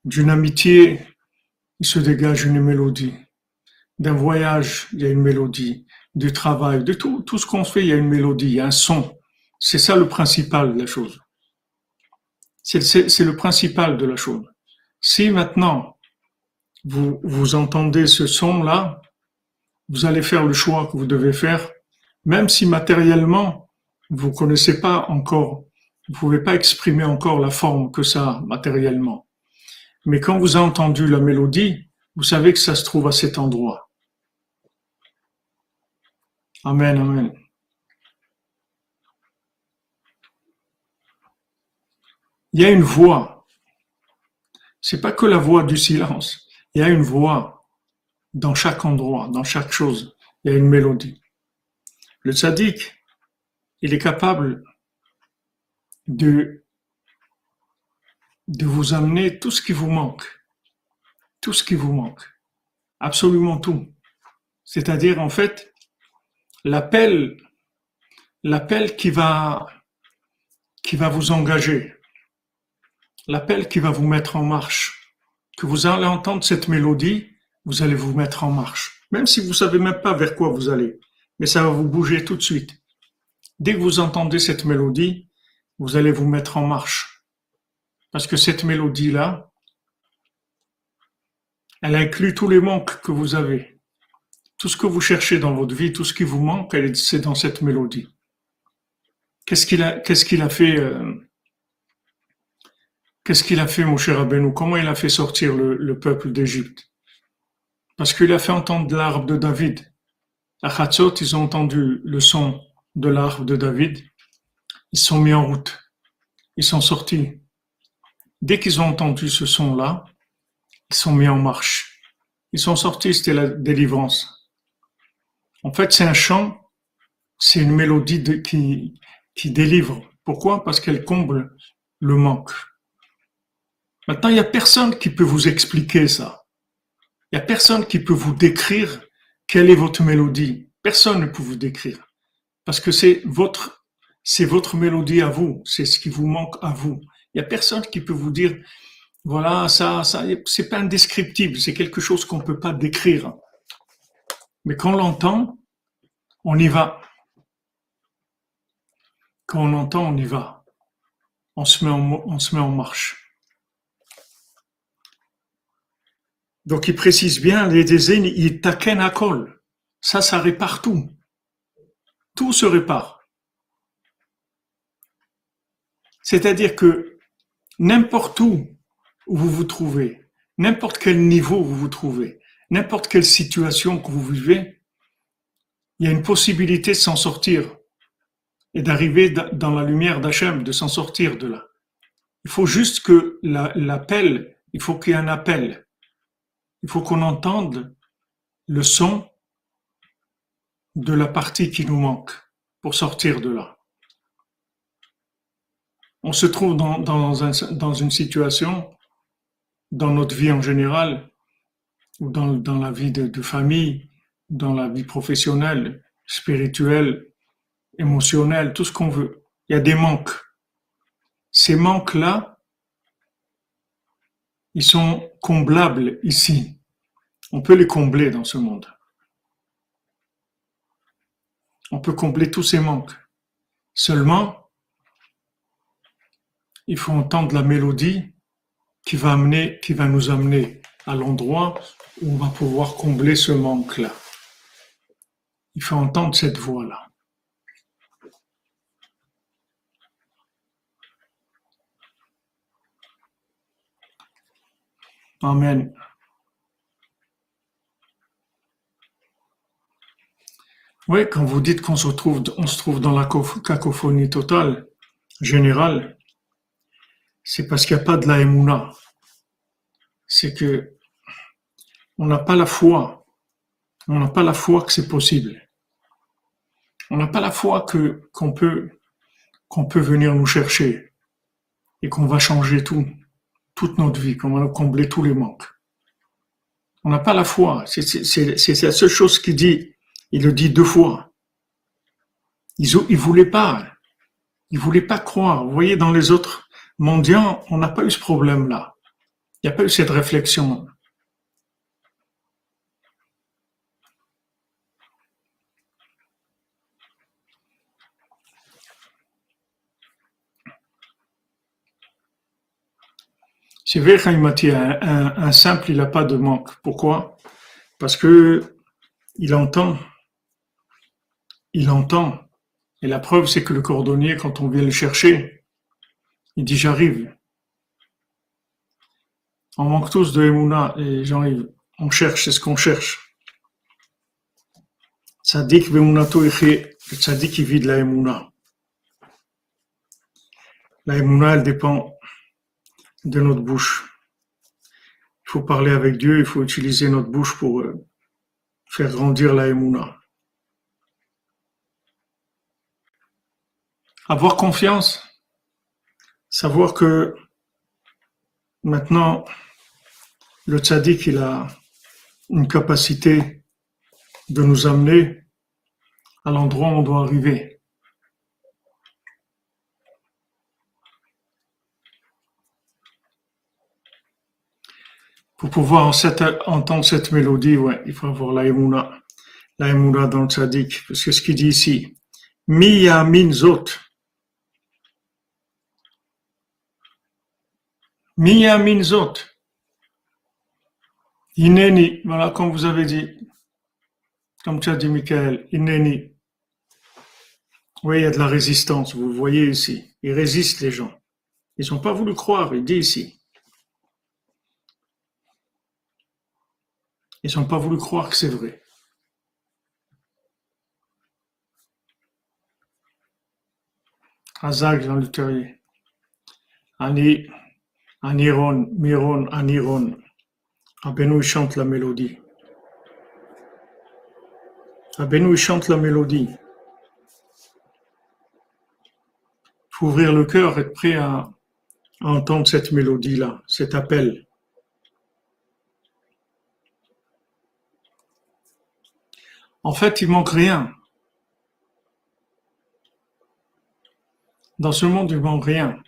D'une amitié, il se dégage une mélodie. D'un voyage, il y a une mélodie. Du travail, de tout, tout ce qu'on fait, il y a une mélodie, il y a un son. C'est ça le principal de la chose. C'est le principal de la chose. Si maintenant vous, vous entendez ce son-là, vous allez faire le choix que vous devez faire, même si matériellement, vous connaissez pas encore, vous pouvez pas exprimer encore la forme que ça matériellement. Mais quand vous avez entendu la mélodie, vous savez que ça se trouve à cet endroit. Amen, amen. Il y a une voix. C'est pas que la voix du silence. Il y a une voix dans chaque endroit, dans chaque chose. Il y a une mélodie. Le tzaddik, il est capable de, vous amener tout ce qui vous manque. Tout ce qui vous manque. Absolument tout. C'est-à-dire, en fait, l'appel, l'appel qui va, qui va vous engager, l'appel qui va vous mettre en marche, que vous allez entendre cette mélodie, vous allez vous mettre en marche. Même si vous savez même pas vers quoi vous allez, mais ça va vous bouger tout de suite. Dès que vous entendez cette mélodie, vous allez vous mettre en marche. Parce que cette mélodie-là, elle inclut tous les manques que vous avez. Tout ce que vous cherchez dans votre vie, tout ce qui vous manque, c'est dans cette mélodie. Qu'est-ce qu'il a, euh, fait, mon cher Abenou Comment il a fait sortir le, le peuple d'Égypte? Parce qu'il a fait entendre l'arbre de David. À Khatzot, ils ont entendu le son de l'arbre de David, ils sont mis en route. Ils sont sortis. Dès qu'ils ont entendu ce son-là, ils sont mis en marche. Ils sont sortis, c'était la délivrance. En fait, c'est un chant, c'est une mélodie qui, qui délivre. Pourquoi? Parce qu'elle comble le manque. Maintenant, il n'y a personne qui peut vous expliquer ça. Il n'y a personne qui peut vous décrire quelle est votre mélodie. Personne ne peut vous décrire. Parce que c'est votre, c'est votre mélodie à vous, c'est ce qui vous manque à vous. Il y a personne qui peut vous dire, voilà, ça, ça, c'est pas indescriptible, c'est quelque chose qu'on peut pas décrire. Mais quand on l'entend, on y va. Quand on l'entend, on y va. On se met en, on se met en marche. Donc il précise bien, les désignes, il taken à col. Ça, ça répare tout tout se répare. C'est-à-dire que n'importe où vous vous trouvez, n'importe quel niveau vous vous trouvez, n'importe quelle situation que vous vivez, il y a une possibilité de s'en sortir et d'arriver dans la lumière d'Hachem, de s'en sortir de là. Il faut juste que l'appel, il faut qu'il y ait un appel. Il faut qu'on entende le son de la partie qui nous manque pour sortir de là. On se trouve dans, dans, une situation, dans notre vie en général, ou dans, dans la vie de, de famille, dans la vie professionnelle, spirituelle, émotionnelle, tout ce qu'on veut. Il y a des manques. Ces manques-là, ils sont comblables ici. On peut les combler dans ce monde. On peut combler tous ces manques. Seulement, il faut entendre la mélodie qui va amener, qui va nous amener à l'endroit où on va pouvoir combler ce manque-là. Il faut entendre cette voix-là. Amen. Oui, quand vous dites qu'on se trouve, on se trouve dans la cacophonie totale, générale, c'est parce qu'il n'y a pas de la émouna. C'est que on n'a pas la foi. On n'a pas la foi que c'est possible. On n'a pas la foi que qu'on peut qu'on peut venir nous chercher et qu'on va changer tout, toute notre vie, qu'on va combler tous les manques. On n'a pas la foi. C'est la seule chose qui dit il le dit deux fois. Ils ne voulaient pas. Ils voulaient pas croire. Vous voyez, dans les autres mendiants, on n'a pas eu ce problème-là. Il n'y a pas eu cette réflexion. C'est vrai, un, un simple, il n'a pas de manque. Pourquoi? Parce que il entend. Il entend. Et la preuve, c'est que le cordonnier, quand on vient le chercher, il dit j'arrive. On manque tous de Emouna et j'arrive. On cherche, c'est ce qu'on cherche. Tzadik ve'emunato le tzadik vit de la Emouna. La Emouna, elle dépend de notre bouche. Il faut parler avec Dieu, il faut utiliser notre bouche pour euh, faire grandir la Emouna. Avoir confiance, savoir que maintenant le tzaddik il a une capacité de nous amener à l'endroit où on doit arriver. Pour pouvoir entendre cette mélodie, ouais, il faut avoir la émouna, la émouna dans le tzaddik, parce que ce qu'il dit ici, Miya minzot. Miya minzot. Ineni, voilà comme vous avez dit, comme tu as dit Michael, Ineni. Oui, il y a de la résistance, vous le voyez ici. Ils résistent les gens. Ils n'ont pas voulu croire, il dit ici. Ils n'ont pas voulu croire que c'est vrai. Azag Jean Lutherier. Ani, Aniron, Miron, Aniron. Abenou chante la mélodie. Abenou chante la mélodie. Il faut ouvrir le cœur, être prêt à entendre cette mélodie-là, cet appel. En fait, il manque rien. Dans ce monde, il manque rien.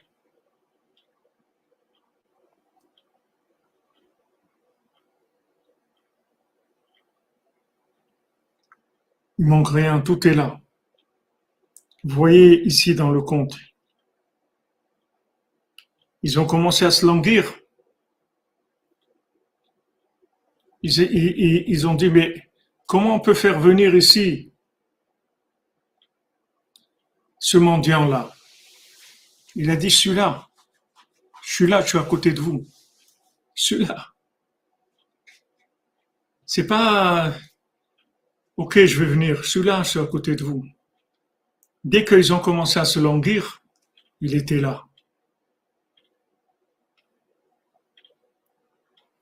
Il manque rien, tout est là. Voyez ici dans le conte, ils ont commencé à se languir. Ils, ils ont dit, mais Comment on peut faire venir ici ce mendiant-là? Il a dit, je suis là. Je suis là, je suis à côté de vous. Je suis là. C'est pas, ok, je vais venir. Je suis là, je suis à côté de vous. Dès qu'ils ont commencé à se languir, il était là.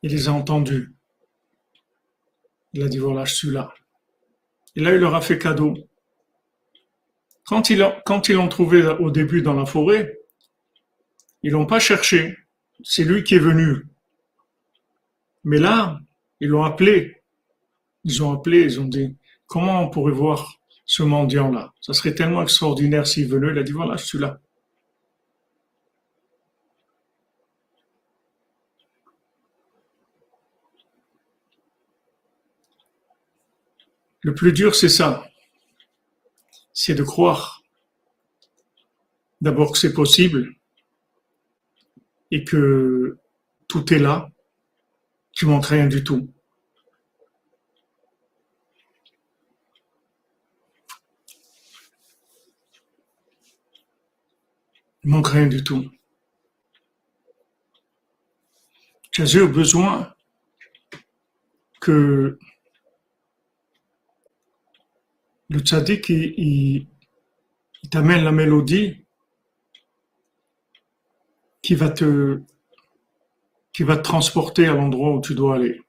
Il les a entendus. Il a dit voilà, je suis là. Et là, il leur a fait cadeau. Quand ils, quand ils l'ont trouvé au début dans la forêt, ils l'ont pas cherché. C'est lui qui est venu. Mais là, ils l'ont appelé. Ils ont appelé, ils ont dit, comment on pourrait voir ce mendiant-là? Ça serait tellement extraordinaire s'il venait. Il a dit, voilà, je suis là. Le plus dur, c'est ça. C'est de croire d'abord que c'est possible et que tout est là, qu'il manque rien du tout. Il manque rien du tout. J'ai besoin que le tzaddik, il, t'amène la mélodie qui va te qui va te transporter à l'endroit où tu dois aller.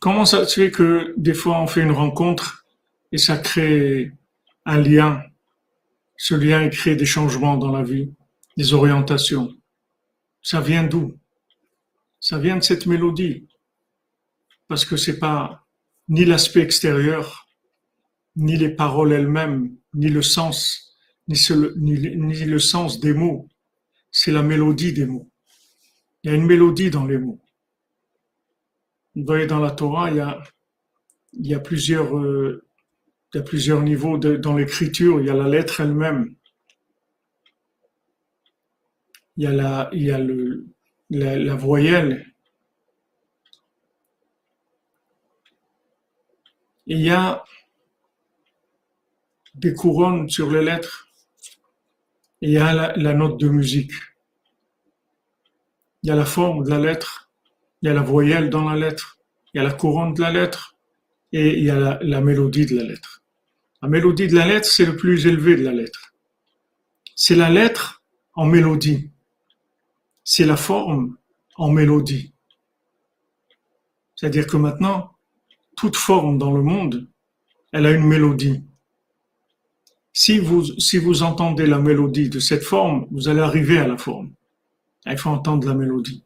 Comment ça se fait que des fois on fait une rencontre et ça crée un lien Ce lien crée des changements dans la vie, des orientations. Ça vient d'où? Ça vient de cette mélodie parce que c'est pas ni l'aspect extérieur, ni les paroles elles-mêmes, ni le sens, ni, ni le sens des mots. C'est la mélodie des mots. Il y a une mélodie dans les mots. Vous voyez, dans la Torah, il y a, il y a plusieurs, euh, il y a plusieurs niveaux dans l'écriture. Il y a la lettre elle-même. Il y a la, il y a le, la, voyelle. Il y a des couronnes sur les lettres. il y a la note de musique. Il y a la forme de la lettre. Il y a la voyelle dans la lettre. Il y a la couronne de la lettre. Et il y a la, mélodie de la lettre. La mélodie de la lettre, c'est le plus élevé de la lettre. C'est la lettre en mélodie. C'est la forme en mélodie. C'est-à-dire que maintenant, toute forme dans le monde, elle a une mélodie. Si vous, si vous entendez la mélodie de cette forme, vous allez arriver à la forme. Il faut entendre la mélodie.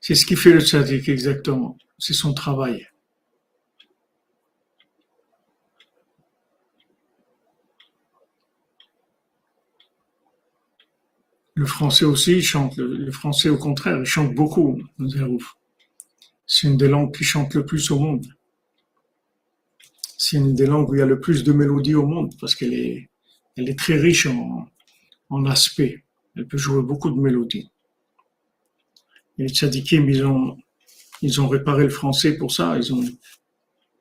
C'est ce qui fait le tzaddik exactement. C'est son travail. Le français aussi, il chante. Le, français, au contraire, il chante beaucoup. C'est une des langues qui chante le plus au monde. C'est une des langues où il y a le plus de mélodies au monde parce qu'elle est, très riche en, en aspect. Elle peut jouer beaucoup de mélodies. Les tzadikim, ils ont, ils ont réparé le français pour ça. Ils ont,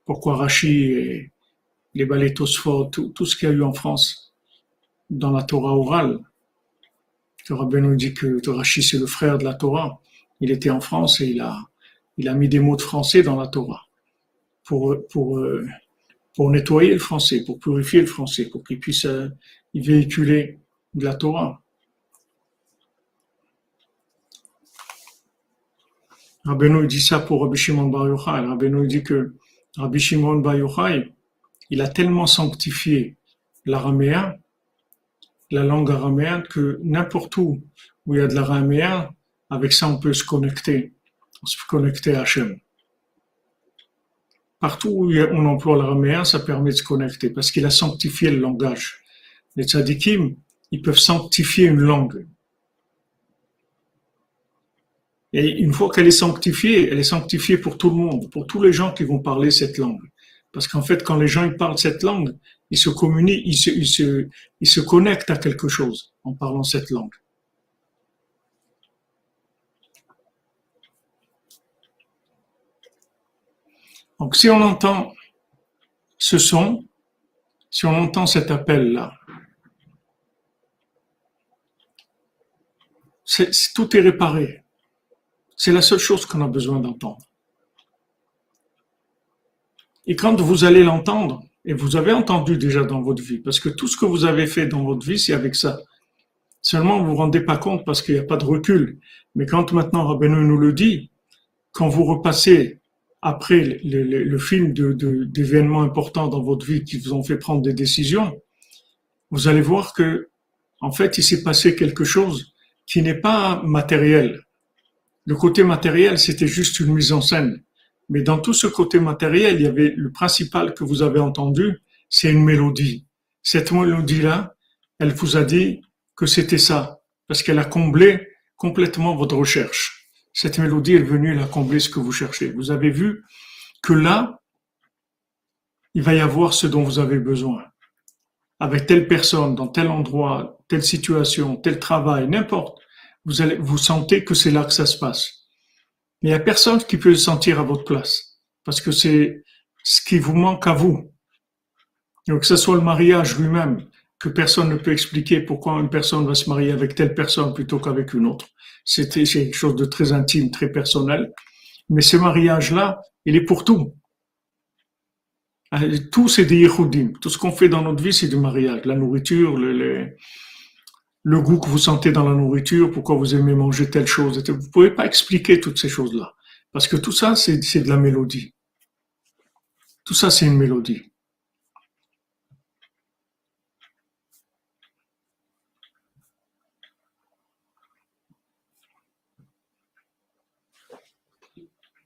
pourquoi Rachi et les Tosfot, tout, tout ce qu'il y a eu en France dans la Torah orale. Le rabbin nous dit que Rachi, c'est le frère de la Torah. Il était en France et il a, il a mis des mots de français dans la Torah pour, pour, pour nettoyer le français, pour purifier le français, pour qu'il puisse euh, y véhiculer de la Torah. Rabbeinu dit ça pour Rabbi Shimon Bar Yochai. Rabbeinu dit que Rabbi Shimon Bar Yochai, il a tellement sanctifié l'araméen, la langue araméenne, que n'importe où où il y a de l'araméen, avec ça on peut se connecter, on se connecter à Hachem. Partout où on emploie l'araméen, ça permet de se connecter, parce qu'il a sanctifié le langage. Les tzadikim, ils peuvent sanctifier une langue. Et une fois qu'elle est sanctifiée, elle est sanctifiée pour tout le monde, pour tous les gens qui vont parler cette langue. Parce qu'en fait, quand les gens parlent cette langue, ils se se, ils se, ils se connectent à quelque chose en parlant cette langue. Donc si on entend ce son, si on entend cet appel-là, tout est réparé. C'est la seule chose qu'on a besoin d'entendre. Et quand vous allez l'entendre, et vous avez entendu déjà dans votre vie, parce que tout ce que vous avez fait dans votre vie, c'est avec ça. Seulement, vous vous rendez pas compte parce qu'il n'y a pas de recul. Mais quand maintenant Rabbeinu nous le dit, quand vous repassez après le, film d'événements importants dans votre vie qui vous ont fait prendre des décisions, vous allez voir que, en fait, il s'est passé quelque chose qui n'est pas matériel. Le côté matériel, c'était juste une mise en scène. Mais dans tout ce côté matériel, il y avait le principal que vous avez entendu, c'est une mélodie. Cette mélodie-là, elle vous a dit que c'était ça, parce qu'elle a comblé complètement votre recherche. Cette mélodie est venue, elle a comblé ce que vous cherchez. Vous avez vu que là, il va y avoir ce dont vous avez besoin. Avec telle personne, dans tel endroit, telle situation, tel travail, n'importe vous sentez que c'est là que ça se passe. Mais il n'y a personne qui peut le sentir à votre place. Parce que c'est ce qui vous manque à vous. Donc, que ce soit le mariage lui-même, que personne ne peut expliquer pourquoi une personne va se marier avec telle personne plutôt qu'avec une autre. C'est quelque chose de très intime, très personnel. Mais ce mariage-là, il est pour tout. Tout, c'est des yichudim. Tout ce qu'on fait dans notre vie, c'est du mariage. La nourriture, le, le goût que vous sentez dans la nourriture, pourquoi vous aimez manger telle chose. Vous ne pouvez pas expliquer toutes ces choses-là. Parce que tout ça, c'est de la mélodie. Tout ça, c'est une mélodie.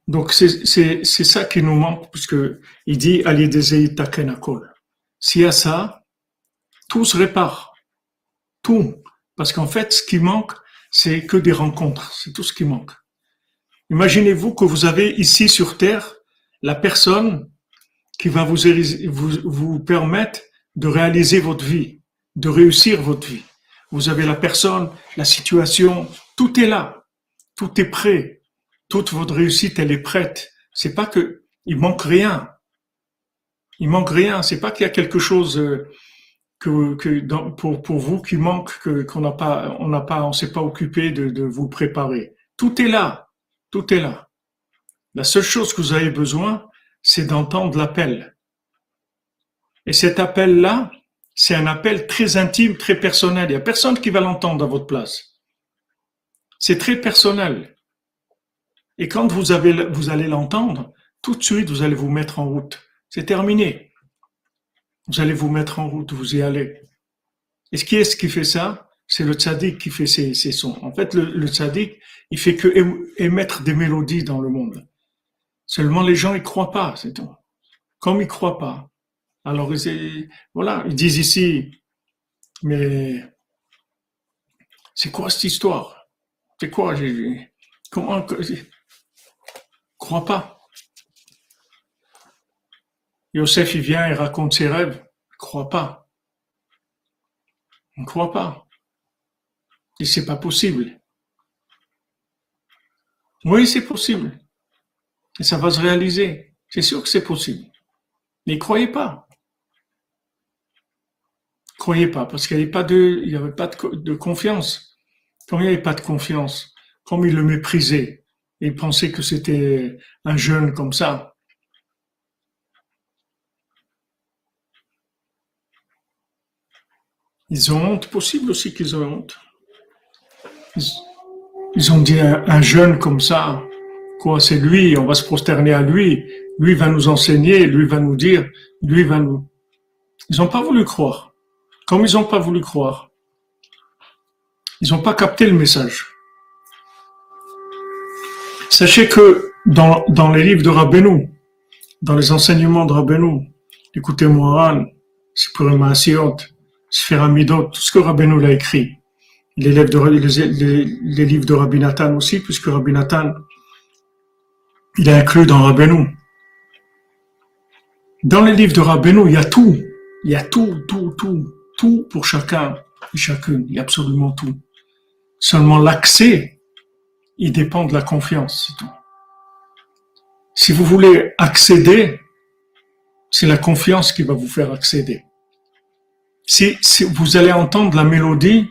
Donc c'est ça qui nous manque, puisque il dit S'il y a ça, tout se répare. Tout. Parce qu'en fait, ce qui manque, c'est que des rencontres. C'est tout ce qui manque. Imaginez-vous que vous avez ici sur Terre la personne qui va vous, permettre de réaliser votre vie, de réussir votre vie. Vous avez la personne, la situation, tout est là, tout est prêt, toute votre réussite elle est prête. C'est pas que il manque rien, il manque rien. C'est pas qu'il y a quelque chose que, pour, vous qui manque que qu'on n'a pas, on n'a pas, on s'est pas occupé de, vous préparer. Tout est là, tout est là. La seule chose que vous avez besoin, c'est d'entendre l'appel. Et cet appel-là, c'est un appel très intime, très personnel. Il n'y a personne qui va l'entendre à votre place. C'est très personnel. Et quand vous allez l'entendre, tout de suite, vous allez vous mettre en route. C'est terminé. Vous allez vous mettre en route, vous y allez. Et qui est-ce qui fait ça C'est le tzaddik qui fait ces, sons. En fait, le, le tzaddik, il fait que émettre des mélodies dans le monde. Seulement les gens, ils croient pas, c'est tout. Comme ils croient pas, alors, voilà, ils disent ici, mais c'est quoi cette histoire? C'est quoi Comment Crois pas. Yosef, il vient, il raconte ses rêves. Il croit pas. On ne croit pas. Et c'est pas possible. Oui, c'est possible. Et ça va se réaliser. C'est sûr que c'est possible. Mais croyez pas croyez pas, parce qu'il n'y avait pas de, il y avait pas de, confiance. Comme il n'y avait pas de confiance, comme il le méprisait, il pensait que c'était un jeune comme ça. Ils ont honte, possible aussi qu'ils ont honte. Ils, ont dit un, jeune comme ça, quoi, c'est lui, on va se prosterner à lui, lui va nous enseigner, lui va nous dire, lui va nous. Ils n'ont pas voulu croire. Comme ils n'ont pas voulu croire, ils n'ont pas capté le message. Sachez que dans, dans les livres de Rabbeinu, dans les enseignements de Rabbeinu, écoutez Moharan, Sipurim Asiot, Sferamidot, tout ce que Rabbeinu l'a écrit, les livres de, les, les livres de Rabbi Nathan aussi, puisque Rabbi Nathan, il est inclus dans Rabbeinu. Dans les livres de Rabbeinu, il y a tout. Il y a tout, tout, tout tout pour chacun et chacune, il y a absolument tout. Seulement l'accès, il dépend de la confiance, c'est tout. Si vous voulez accéder, c'est la confiance qui va vous faire accéder. Si vous allez entendre la mélodie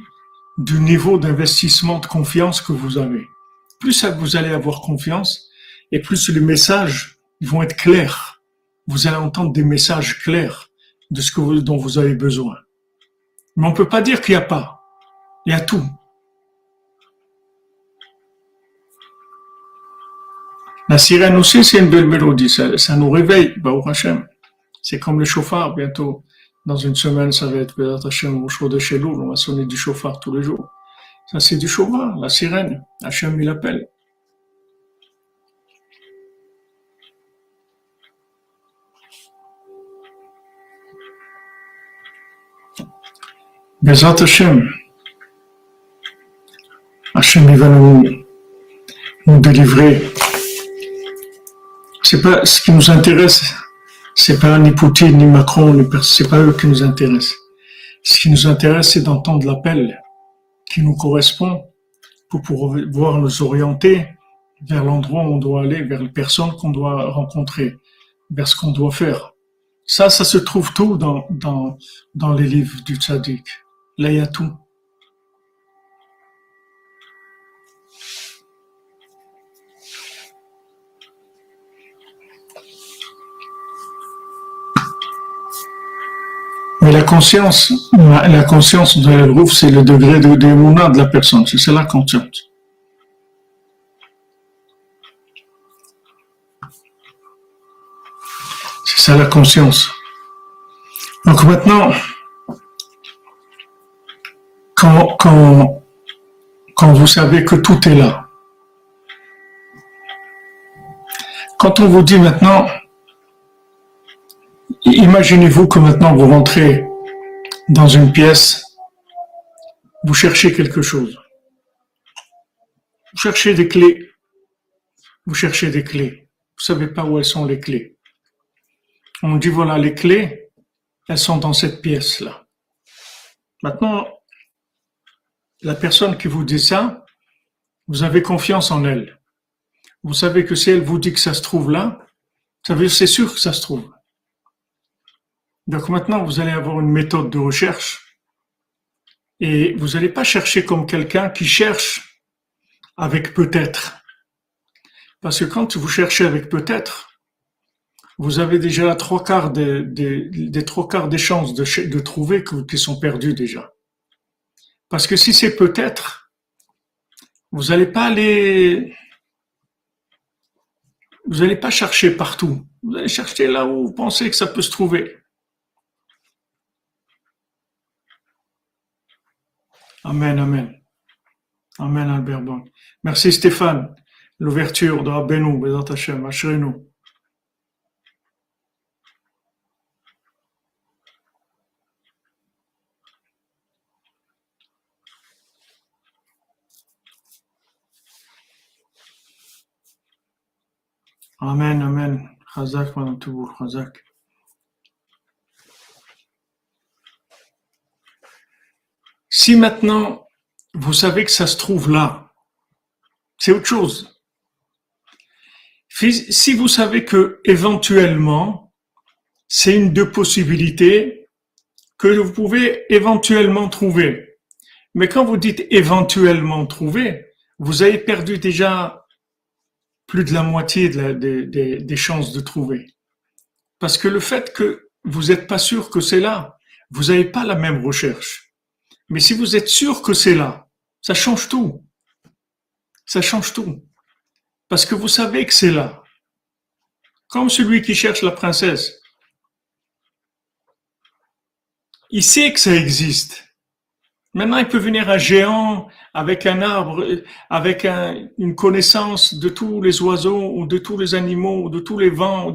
du niveau d'investissement de confiance que vous avez. Plus vous allez avoir confiance et plus les messages vont être clairs. Vous allez entendre des messages clairs de ce que dont vous avez besoin. Mais on peut pas dire qu'il n'y a pas. Il y a tout. La sirène aussi, c'est une belle mélodie. Ça, nous réveille, au Hashem. C'est comme le chauffard, bientôt. Dans une semaine, ça va être Béat Hashem au chaud de chez On va sonner du chauffard tous les jours. Ça, c'est du chauffard, la sirène. Hachem, il appelle. Bezat Hashem, Hashem il va nous, nous délivrer. C'est pas ce qui nous intéresse, c'est pas ni Poutine, ni Macron, c'est pas eux qui nous intéressent. Ce qui nous intéresse, c'est d'entendre l'appel qui nous correspond pour pouvoir nous orienter vers l'endroit où on doit aller, vers les personnes qu'on doit rencontrer, vers ce qu'on doit faire. Ça, ça se trouve tout dans, dans, dans les livres du tzaddik. Là, il y a tout. La conscience, la conscience c'est le degré de démouna de la personne. C'est ça la conscience. C'est ça la conscience. Donc maintenant, quand, vous savez que tout est là, quand on vous dit maintenant, imaginez-vous que maintenant vous rentrez dans une pièce, vous cherchez quelque chose. Vous cherchez des clés. Vous cherchez des clés. Vous savez pas où elles sont les clés. On dit voilà les clés, elles sont dans cette pièce-là. Maintenant, la personne qui vous dit ça, vous avez confiance en elle. Vous savez que si elle vous dit que ça se trouve là, ça veut c'est sûr que ça se trouve. Donc maintenant, vous allez avoir une méthode de recherche et vous n'allez pas chercher comme quelqu'un qui cherche avec peut-être. Parce que quand vous cherchez avec peut-être, vous avez déjà trois quarts des, trois quarts des chances de, trouver qui sont perdues déjà. Parce que si c'est peut-être, vous n'allez pas aller, vous n'allez pas chercher partout. Vous allez chercher là où vous pensez que ça peut se trouver. Amen, amen. Amen, Albert Bon. Merci Stéphane. L'ouverture de Rabbeinu, Bézat Hashem, nous Amen, Amen. Chazak, Madame Chazak. Si maintenant vous savez que ça se trouve là, c'est autre chose. Si vous savez que éventuellement, c'est une de possibilités que vous pouvez éventuellement trouver. Mais quand vous dites éventuellement trouver, vous avez perdu déjà plus de la moitié des chances de trouver. Parce que le fait que vous n'êtes pas sûr que c'est là, vous n'avez pas la même recherche. Mais si vous êtes sûr que c'est là, ça change tout. Ça change tout. Parce que vous savez que c'est là. Comme celui qui cherche la princesse. Il sait que ça existe. Maintenant, il peut venir un géant avec un arbre, avec une connaissance de tous les oiseaux ou de tous les animaux de tous les vents,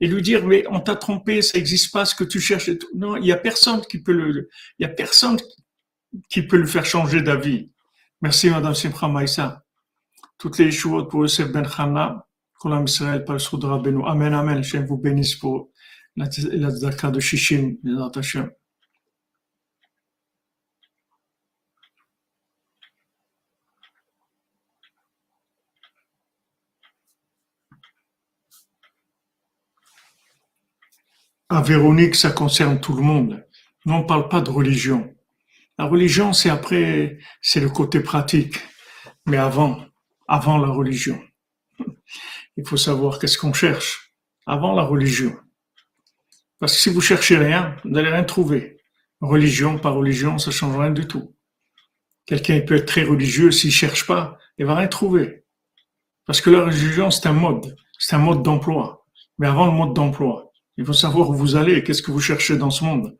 et lui dire mais on t'a trompé, ça n'existe pas ce que tu cherches. Non, il y a personne qui peut le, il y a personne qui peut le faire changer d'avis. Merci Madame Simcha Maïsa. Toutes les choses pour Yosef Ben Chana, Kolam Israël par Soudra Benu. Amen, Amen. Je vous bénisse pour la, la de Shishim, Hashem. à Véronique, ça concerne tout le monde. Nous, on ne parle pas de religion. La religion, c'est après, c'est le côté pratique. Mais avant, avant la religion. Il faut savoir qu'est-ce qu'on cherche avant la religion. Parce que si vous cherchez rien, vous n'allez rien trouver. Religion par religion, ça change rien du tout. Quelqu'un peut être très religieux, s'il cherche pas, il va rien trouver. Parce que la religion, c'est un mode, c'est un mode d'emploi. Mais avant le mode d'emploi, il faut savoir où vous allez qu'est-ce que vous cherchez dans ce monde.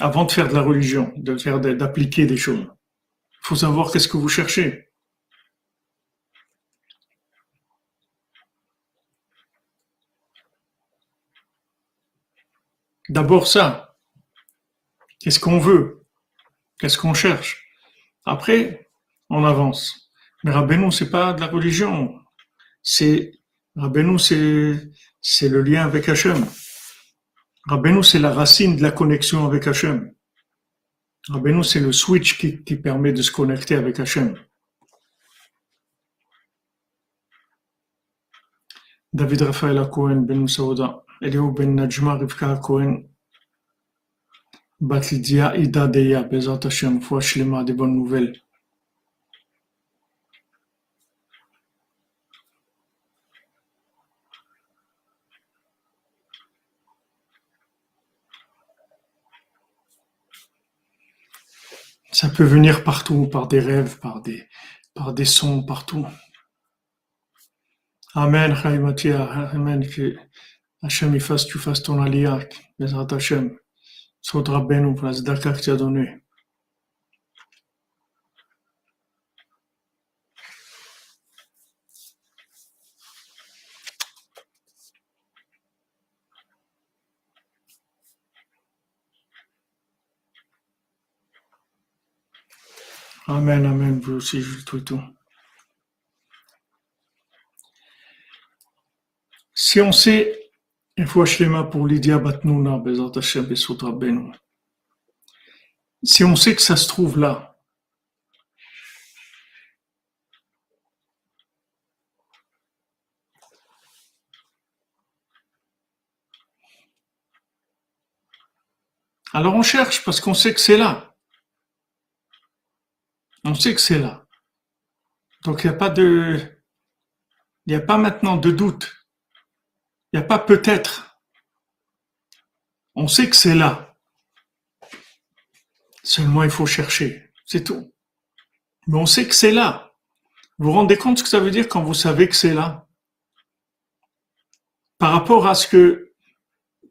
Avant de faire de la religion, de faire d'appliquer des choses. Il faut savoir qu'est-ce que vous cherchez. D'abord ça. Qu'est-ce qu'on veut Qu'est-ce qu'on cherche Après, on avance. Mais Rabbeinu, c'est pas de la religion. C'est Rabbeinu, c'est le lien avec Hachem. Rabbeinu, c'est la racine de la connexion avec Hachem. Rabbeinu, c'est le switch qui, permet de se connecter avec Hachem. David Raphaël Cohen, Ben Moussaouda, Eliou Ben Najma, Rivka Cohen, Batlidia Ida Deya, Bezat Hachem, foi des bonnes nouvelles. Ça peut venir partout, par des rêves, par des, par des sons, partout. Amen. Amen, que Hachem, fasse, tu fasses ton aliyah, Bezrat Hachem. Sodra Benu, pour la que tu as donné. Amen, amen, vous aussi, tout, tout. Si on sait, une fois pour Lydia Batnouna, si on sait que ça se trouve là, alors on cherche parce qu'on sait que c'est là. On sait que c'est là. Donc il n'y a pas de, il n'y a pas maintenant de doute. Il n'y a pas peut-être. On sait que c'est là. Seulement, il faut chercher. C'est tout. Mais on sait que c'est là. Vous vous rendez compte ce que ça veut dire quand vous savez que c'est là? Par rapport à ce que,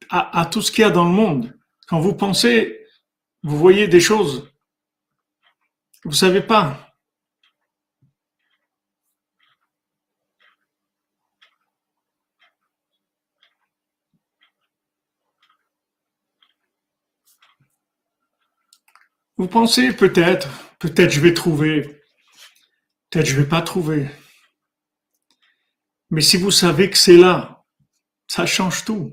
à, tout ce qu'il y a dans le monde. Quand vous pensez, vous voyez des choses. Vous savez pas. Vous pensez peut-être, peut-être je vais trouver, peut-être je vais pas trouver. Mais si vous savez que c'est là, ça change tout.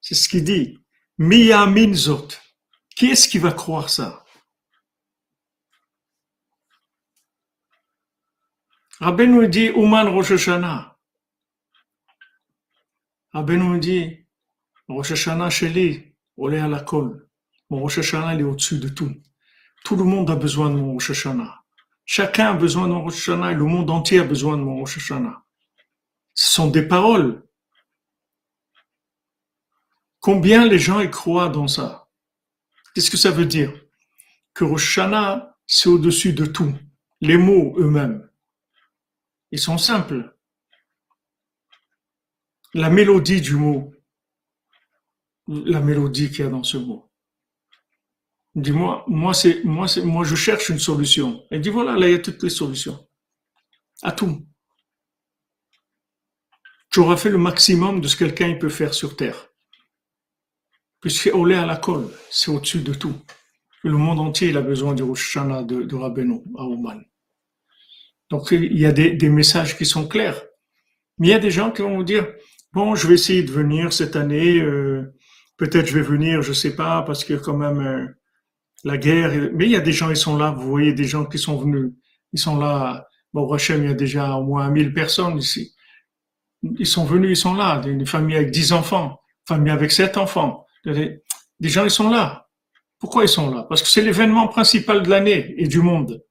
C'est ce qu'il dit. Mia minzot. Qui est-ce qui va croire ça? Nous dit Ouman Rosh Hashanah. nous dit Rosh Hashanah Sheli, Olé à la colle. Mon Rosh Hashanah, il est au-dessus de tout. Tout le monde a besoin de mon Rosh Hashanah. Chacun a besoin de mon Rosh Hashanah et le monde entier a besoin de mon Rosh Hashanah. Ce sont des paroles. Combien les gens y croient dans ça? Qu'est-ce que ça veut dire? Que Rosh Hashanah, c'est au-dessus de tout. Les mots eux-mêmes. Ils sont simples. La mélodie du mot. La mélodie qu'il y a dans ce mot. Dis-moi, moi, moi, moi, je cherche une solution. Et dit voilà, là, il y a toutes les solutions. À tout. Tu auras fait le maximum de ce que quelqu'un peut faire sur Terre. Puisque Olé à la colle, c'est au-dessus de tout. le monde entier, il a besoin du Rosh de, de à Oman. Donc, il y a des, messages qui sont clairs. Mais il y a des gens qui vont vous dire, bon, je vais essayer de venir cette année, euh, peut-être je vais venir, je sais pas, parce que quand même, euh, la guerre. Mais il y a des gens, ils sont là. Vous voyez des gens qui sont venus. Ils sont là. Bon, Rachem, il y a déjà au moins 1000 personnes ici. Ils sont venus, ils sont là. Des familles avec 10 enfants, familles avec 7 enfants. Des gens, ils sont là. Pourquoi ils sont là? Parce que c'est l'événement principal de l'année et du monde.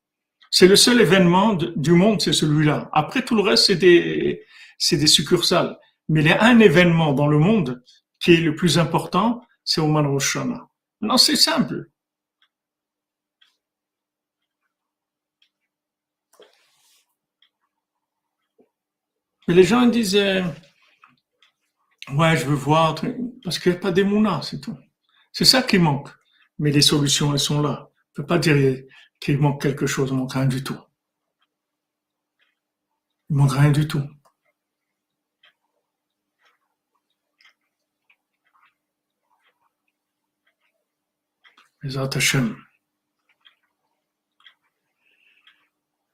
C'est le seul événement du monde, c'est celui-là. Après, tout le reste, c'est des, des succursales. Mais il y a un événement dans le monde qui est le plus important, c'est Oman Rosh Non, c'est simple. Mais les gens disaient, ouais, je veux voir, parce qu'il n'y a pas d'émouna, c'est tout. C'est ça qui manque. Mais les solutions, elles sont là. Ne peut pas dire qu'il manque quelque chose, il manque rien du tout. Il manque rien du tout. Les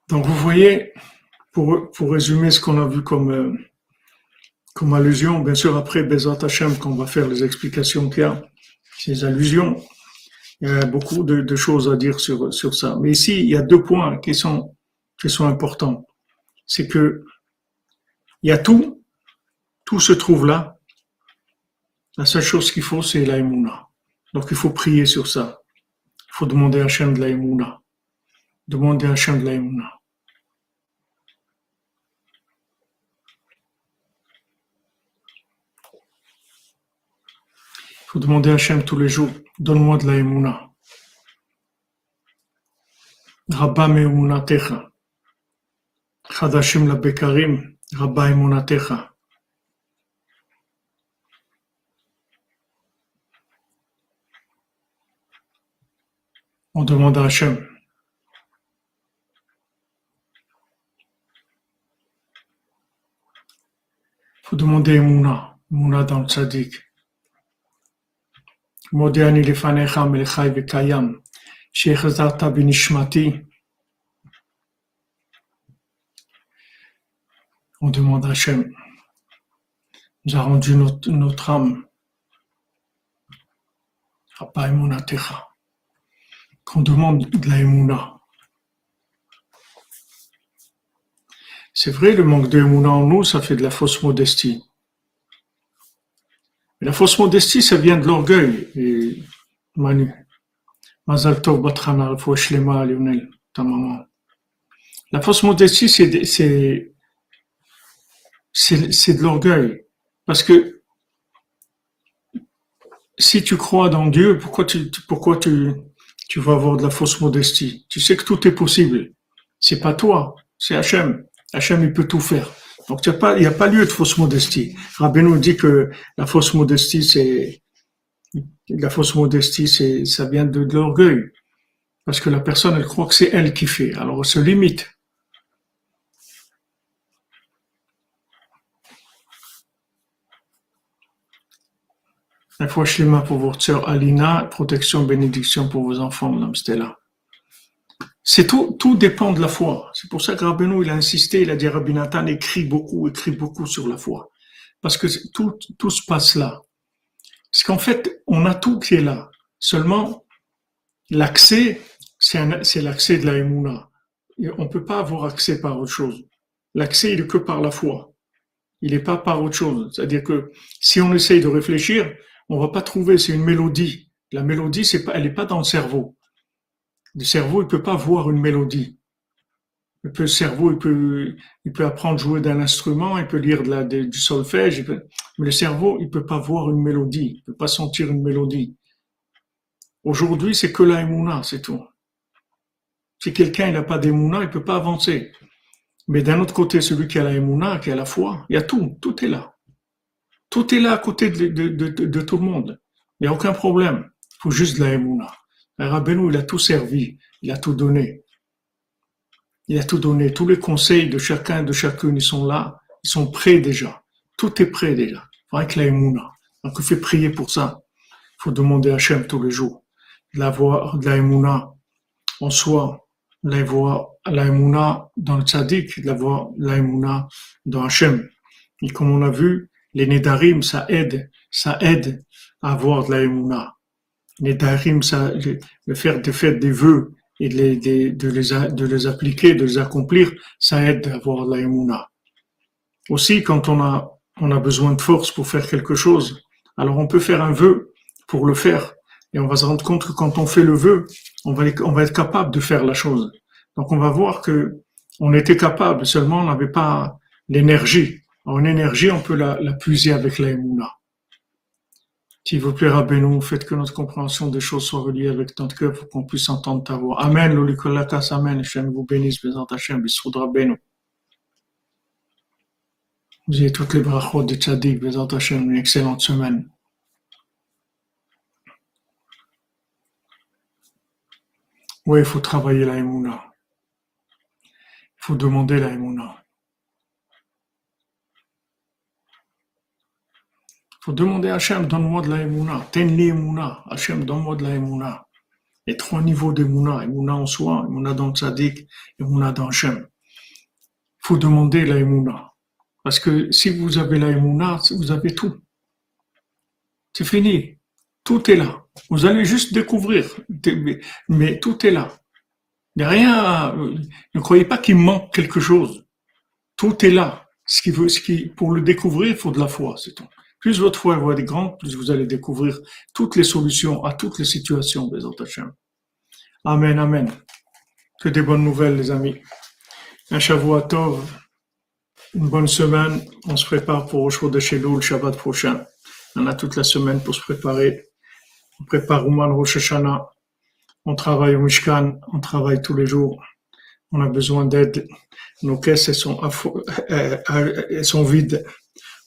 Donc vous voyez, pour, pour résumer ce qu'on a vu comme, euh, comme allusion, bien sûr, après Bezat Hashem, qu'on va faire les explications qu'il y a, ces allusions, il y a beaucoup de, choses à dire sur, ça. Mais ici, il y a deux points qui sont, qui sont importants. C'est que il y a tout, tout se trouve là. La seule chose qu'il faut, c'est la Donc il faut prier sur ça. Il faut demander à Hachem de la Demander à Hachem de la faut demander à Hachem tous les jours, donne-moi de la émouna. Rabba techa. Chadashim la bekarim, Rabba techa. On demande à Hachem. faut demander Emouna, Emouna dans le tzaddik. מודה אני לפניך המלך חי וקיים, שהחזרת בנשמתי. On demande à Hachem, nous a rendu notre, notre âme à qu'on demande de la Emouna. C'est vrai, le manque de Emouna en nous, ça fait de la fausse modestie. La fausse modestie, ça vient de l'orgueil. Manu, Mazal Tov Batrana, Lionel, ta maman. La fausse modestie, c'est, de l'orgueil. Parce que si tu crois dans Dieu, pourquoi tu, pourquoi tu, tu vas avoir de la fausse modestie? Tu sais que tout est possible. C'est pas toi, c'est Hachem. Hachem, il peut tout faire. Donc, il n'y a, pas lieu de fausse modestie. nous dit que la fausse modestie, c'est, la fausse modestie, c'est, ça vient de, l'orgueil. Parce que la personne, elle croit que c'est elle qui fait. Alors, elle se limite. La fois mains pour votre sœur Alina, protection, bénédiction pour vos enfants, Madame Stella. C'est tout, tout dépend de la foi. C'est pour ça que Rabbeinu, il a insisté, il a dit Rabbi Nathan écrit beaucoup, écrit beaucoup sur la foi. Parce que tout, tout se passe là. Parce qu'en fait, on a tout qui est là. Seulement, l'accès, c'est l'accès de la Emouna. On ne peut pas avoir accès par autre chose. L'accès, il est que par la foi. Il n'est pas par autre chose. C'est-à-dire que si on essaye de réfléchir, on va pas trouver, c'est une mélodie. La mélodie, c'est pas, elle n'est pas dans le cerveau. Le cerveau, il peut pas voir une mélodie. Le cerveau, il peut, apprendre à jouer d'un instrument, il peut lire du solfège, mais le cerveau, il peut pas voir une mélodie, il peut pas sentir une mélodie. Aujourd'hui, c'est que la c'est tout. Si quelqu'un n'a pas d'émouna, il peut pas avancer. Mais d'un autre côté, celui qui a la qui a la foi, il y a tout, tout est là. Tout est là à côté de, tout le monde. Il n'y a aucun problème. Il faut juste de la. Rabbeinu, il a tout servi. Il a tout donné. Il a tout donné. Tous les conseils de chacun, de chacune, ils sont là. Ils sont prêts déjà. Tout est prêt déjà. Avec la émouna. Donc, il faut prier pour ça. Il faut demander à Hachem tous les jours. D'avoir de la émouna en soi. D'avoir la émouna dans le tzaddik. D'avoir la émouna dans Hachem. Et comme on a vu, les Nedarim, ça aide, ça aide à avoir de la émouna. Nedarim, ça, le faire, de faire des vœux et de les, de, les, de les appliquer, de les accomplir, ça aide à avoir la émouna. Aussi, quand on a, on a besoin de force pour faire quelque chose, alors on peut faire un vœu pour le faire. Et on va se rendre compte que quand on fait le vœu, on va, on va être capable de faire la chose. Donc on va voir que on était capable, seulement on n'avait pas l'énergie. En énergie, on peut la, la puiser avec la Emouna. S'il vous plaît, Rabbeinu, faites que notre compréhension des choses soit reliée avec ton cœur pour qu'on puisse entendre ta voix. Amen, l'olikolatas, amen. Hachem vous bénisse, bézant Hachem, bissoud Rabbeinu. Vous avez toutes les brachot de Tzadik, bézant Hachem, une excellente semaine. Oui, il faut travailler la Emouna. Il faut demander la Emouna. Faut demander à Hachem, donne-moi de la Emouna. Tenli Emouna. Hachem, donne-moi de la Emouna. A trois niveaux d'Emouna. Emouna en soi, Emouna dans le Tzadik, Emouna dans Hachem. Faut demander la Emouna. Parce que si vous avez la Emouna, vous avez tout. C'est fini. Tout est là. Vous allez juste découvrir. Mais tout est là. Il rien. Ne croyez pas qu'il manque quelque chose. Tout est là. Ce qui veut, ce qui, pour le découvrir, il faut de la foi, c'est tout. Plus votre foi va être grande, plus vous allez découvrir toutes les solutions à toutes les situations, des Hashem. Amen, amen. Que des bonnes nouvelles, les amis. Un Shavuot Tov, une bonne semaine. On se prépare pour le show de Shelou le Shabbat prochain. On a toute la semaine pour se préparer. On prépare Ouman Rosh Hashanah. On travaille au Mishkan. On travaille tous les jours. On a besoin d'aide. Nos caisses, (laughs) sont vides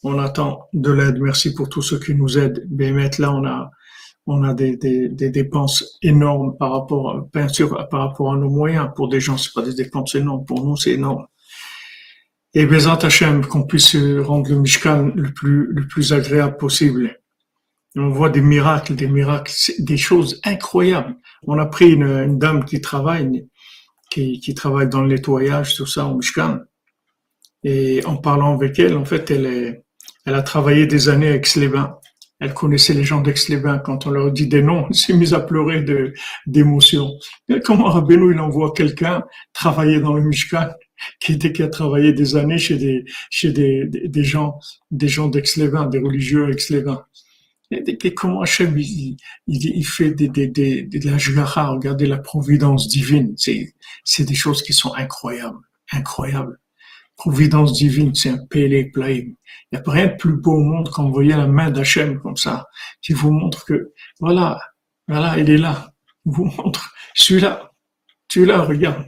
on attend de l'aide. Merci pour tous ceux qui nous aident. Mais là, on a, on a des, des, des, dépenses énormes par rapport, bien sûr, par rapport à nos moyens. Pour des gens, c'est pas des dépenses énormes. Pour nous, c'est énorme. Et Bézant Hachem, qu'on puisse rendre le Mishkan le plus, le plus agréable possible. on voit des miracles, des miracles, des choses incroyables. On a pris une, une dame qui travaille, qui, qui travaille dans le nettoyage, tout ça, au Mishkan. Et en parlant avec elle, en fait, elle, est, elle a travaillé des années avec Aix-les-Bains. Elle connaissait les gens d'Aix-les-Bains. Quand on leur dit des noms, elle s'est mise à pleurer d'émotion. Comment Rabbeinu, il envoie quelqu'un travailler dans le Mishkan, qui, était, qui a travaillé des années chez des, chez des, des, gens, des gens d'Aix-les-Bains, des religieux Aix-les-Bains. Et comment Hachem, il, il, fait des, des, des, de la regardez la providence divine. C'est des choses qui sont incroyables, incroyables providence divine, c'est un pélé Il n'y a rien de plus beau au monde voyez la main d'Hachem comme ça, qui vous montre que, voilà, voilà, il est là. Il vous montre, celui-là, celui-là, regarde.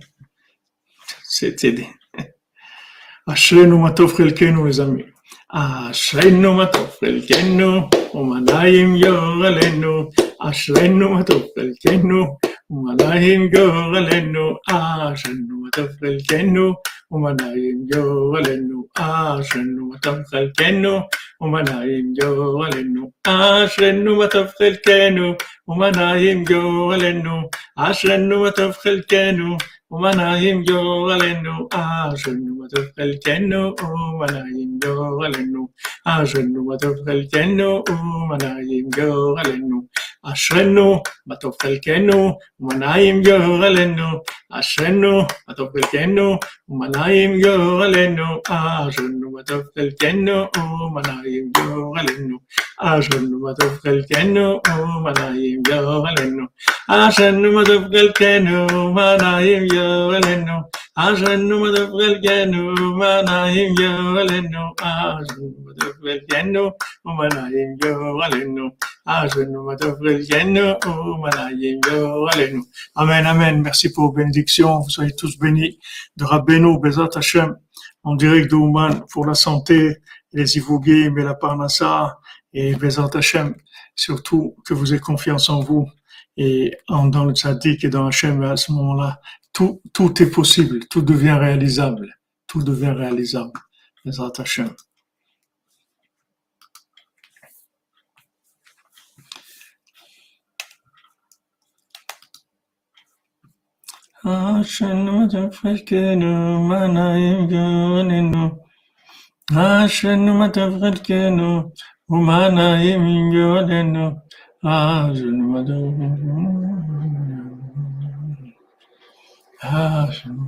C'était. (laughs) Ashrenu matov chelkenu, les amis. Ashrenu matov chelkenu, umanayim yoralenu. Ashrenu matov chelkenu, وملايم جولنو عشان وتبقى الجنو وملايم جولنو عشان وتبقى الجنو وملايم جولنو عشان وتبقى الجنو وملايم جولنو عشان وتبقى الجنو وملايم جولنو عشان وتبقى الجنو وملايم جولنو عشان وتبقى الجنو وملايم جولنو אשרנו מה טוב חלקנו, ומנעים גורלנו, אשרנו מה טוב חלקנו, ומנעים גורלנו, אשרנו מה טוב חלקנו, ומנעים גורלנו, אשרנו מה טוב חלקנו, ומנעים גורלנו, אשרנו מה טוב חלקנו, ומנעים גורלנו, אשרנו מה טוב חלקנו, ומנעים גורלנו, אשרנו Ah, amen, amen. Merci pour vos bénédictions. Vous soyez tous bénis de Rabbeinu, Bezat Hashem, en direct de Ouman pour la santé, les Ivogués, mais la Parnassa et Bezat Hashem. Surtout que vous ayez confiance en vous et en, dans le tzaddik et dans Hachem, à ce moment-là, tout, tout est possible, tout devient réalisable, tout devient réalisable. Les Hachem. Ashen matafred keno, umana imingoleno. Ashen matafred keno, umana imingoleno. Ashen matafred keno. Ashen.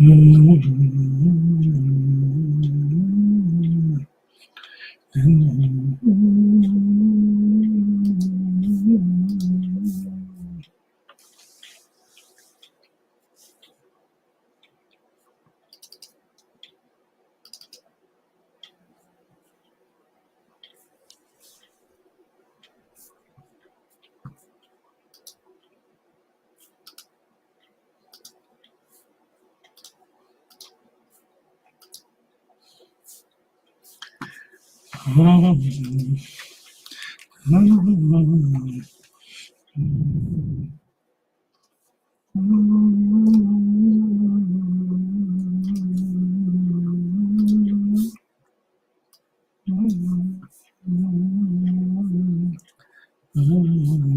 Mm-hmm. Mm-hmm. (laughs)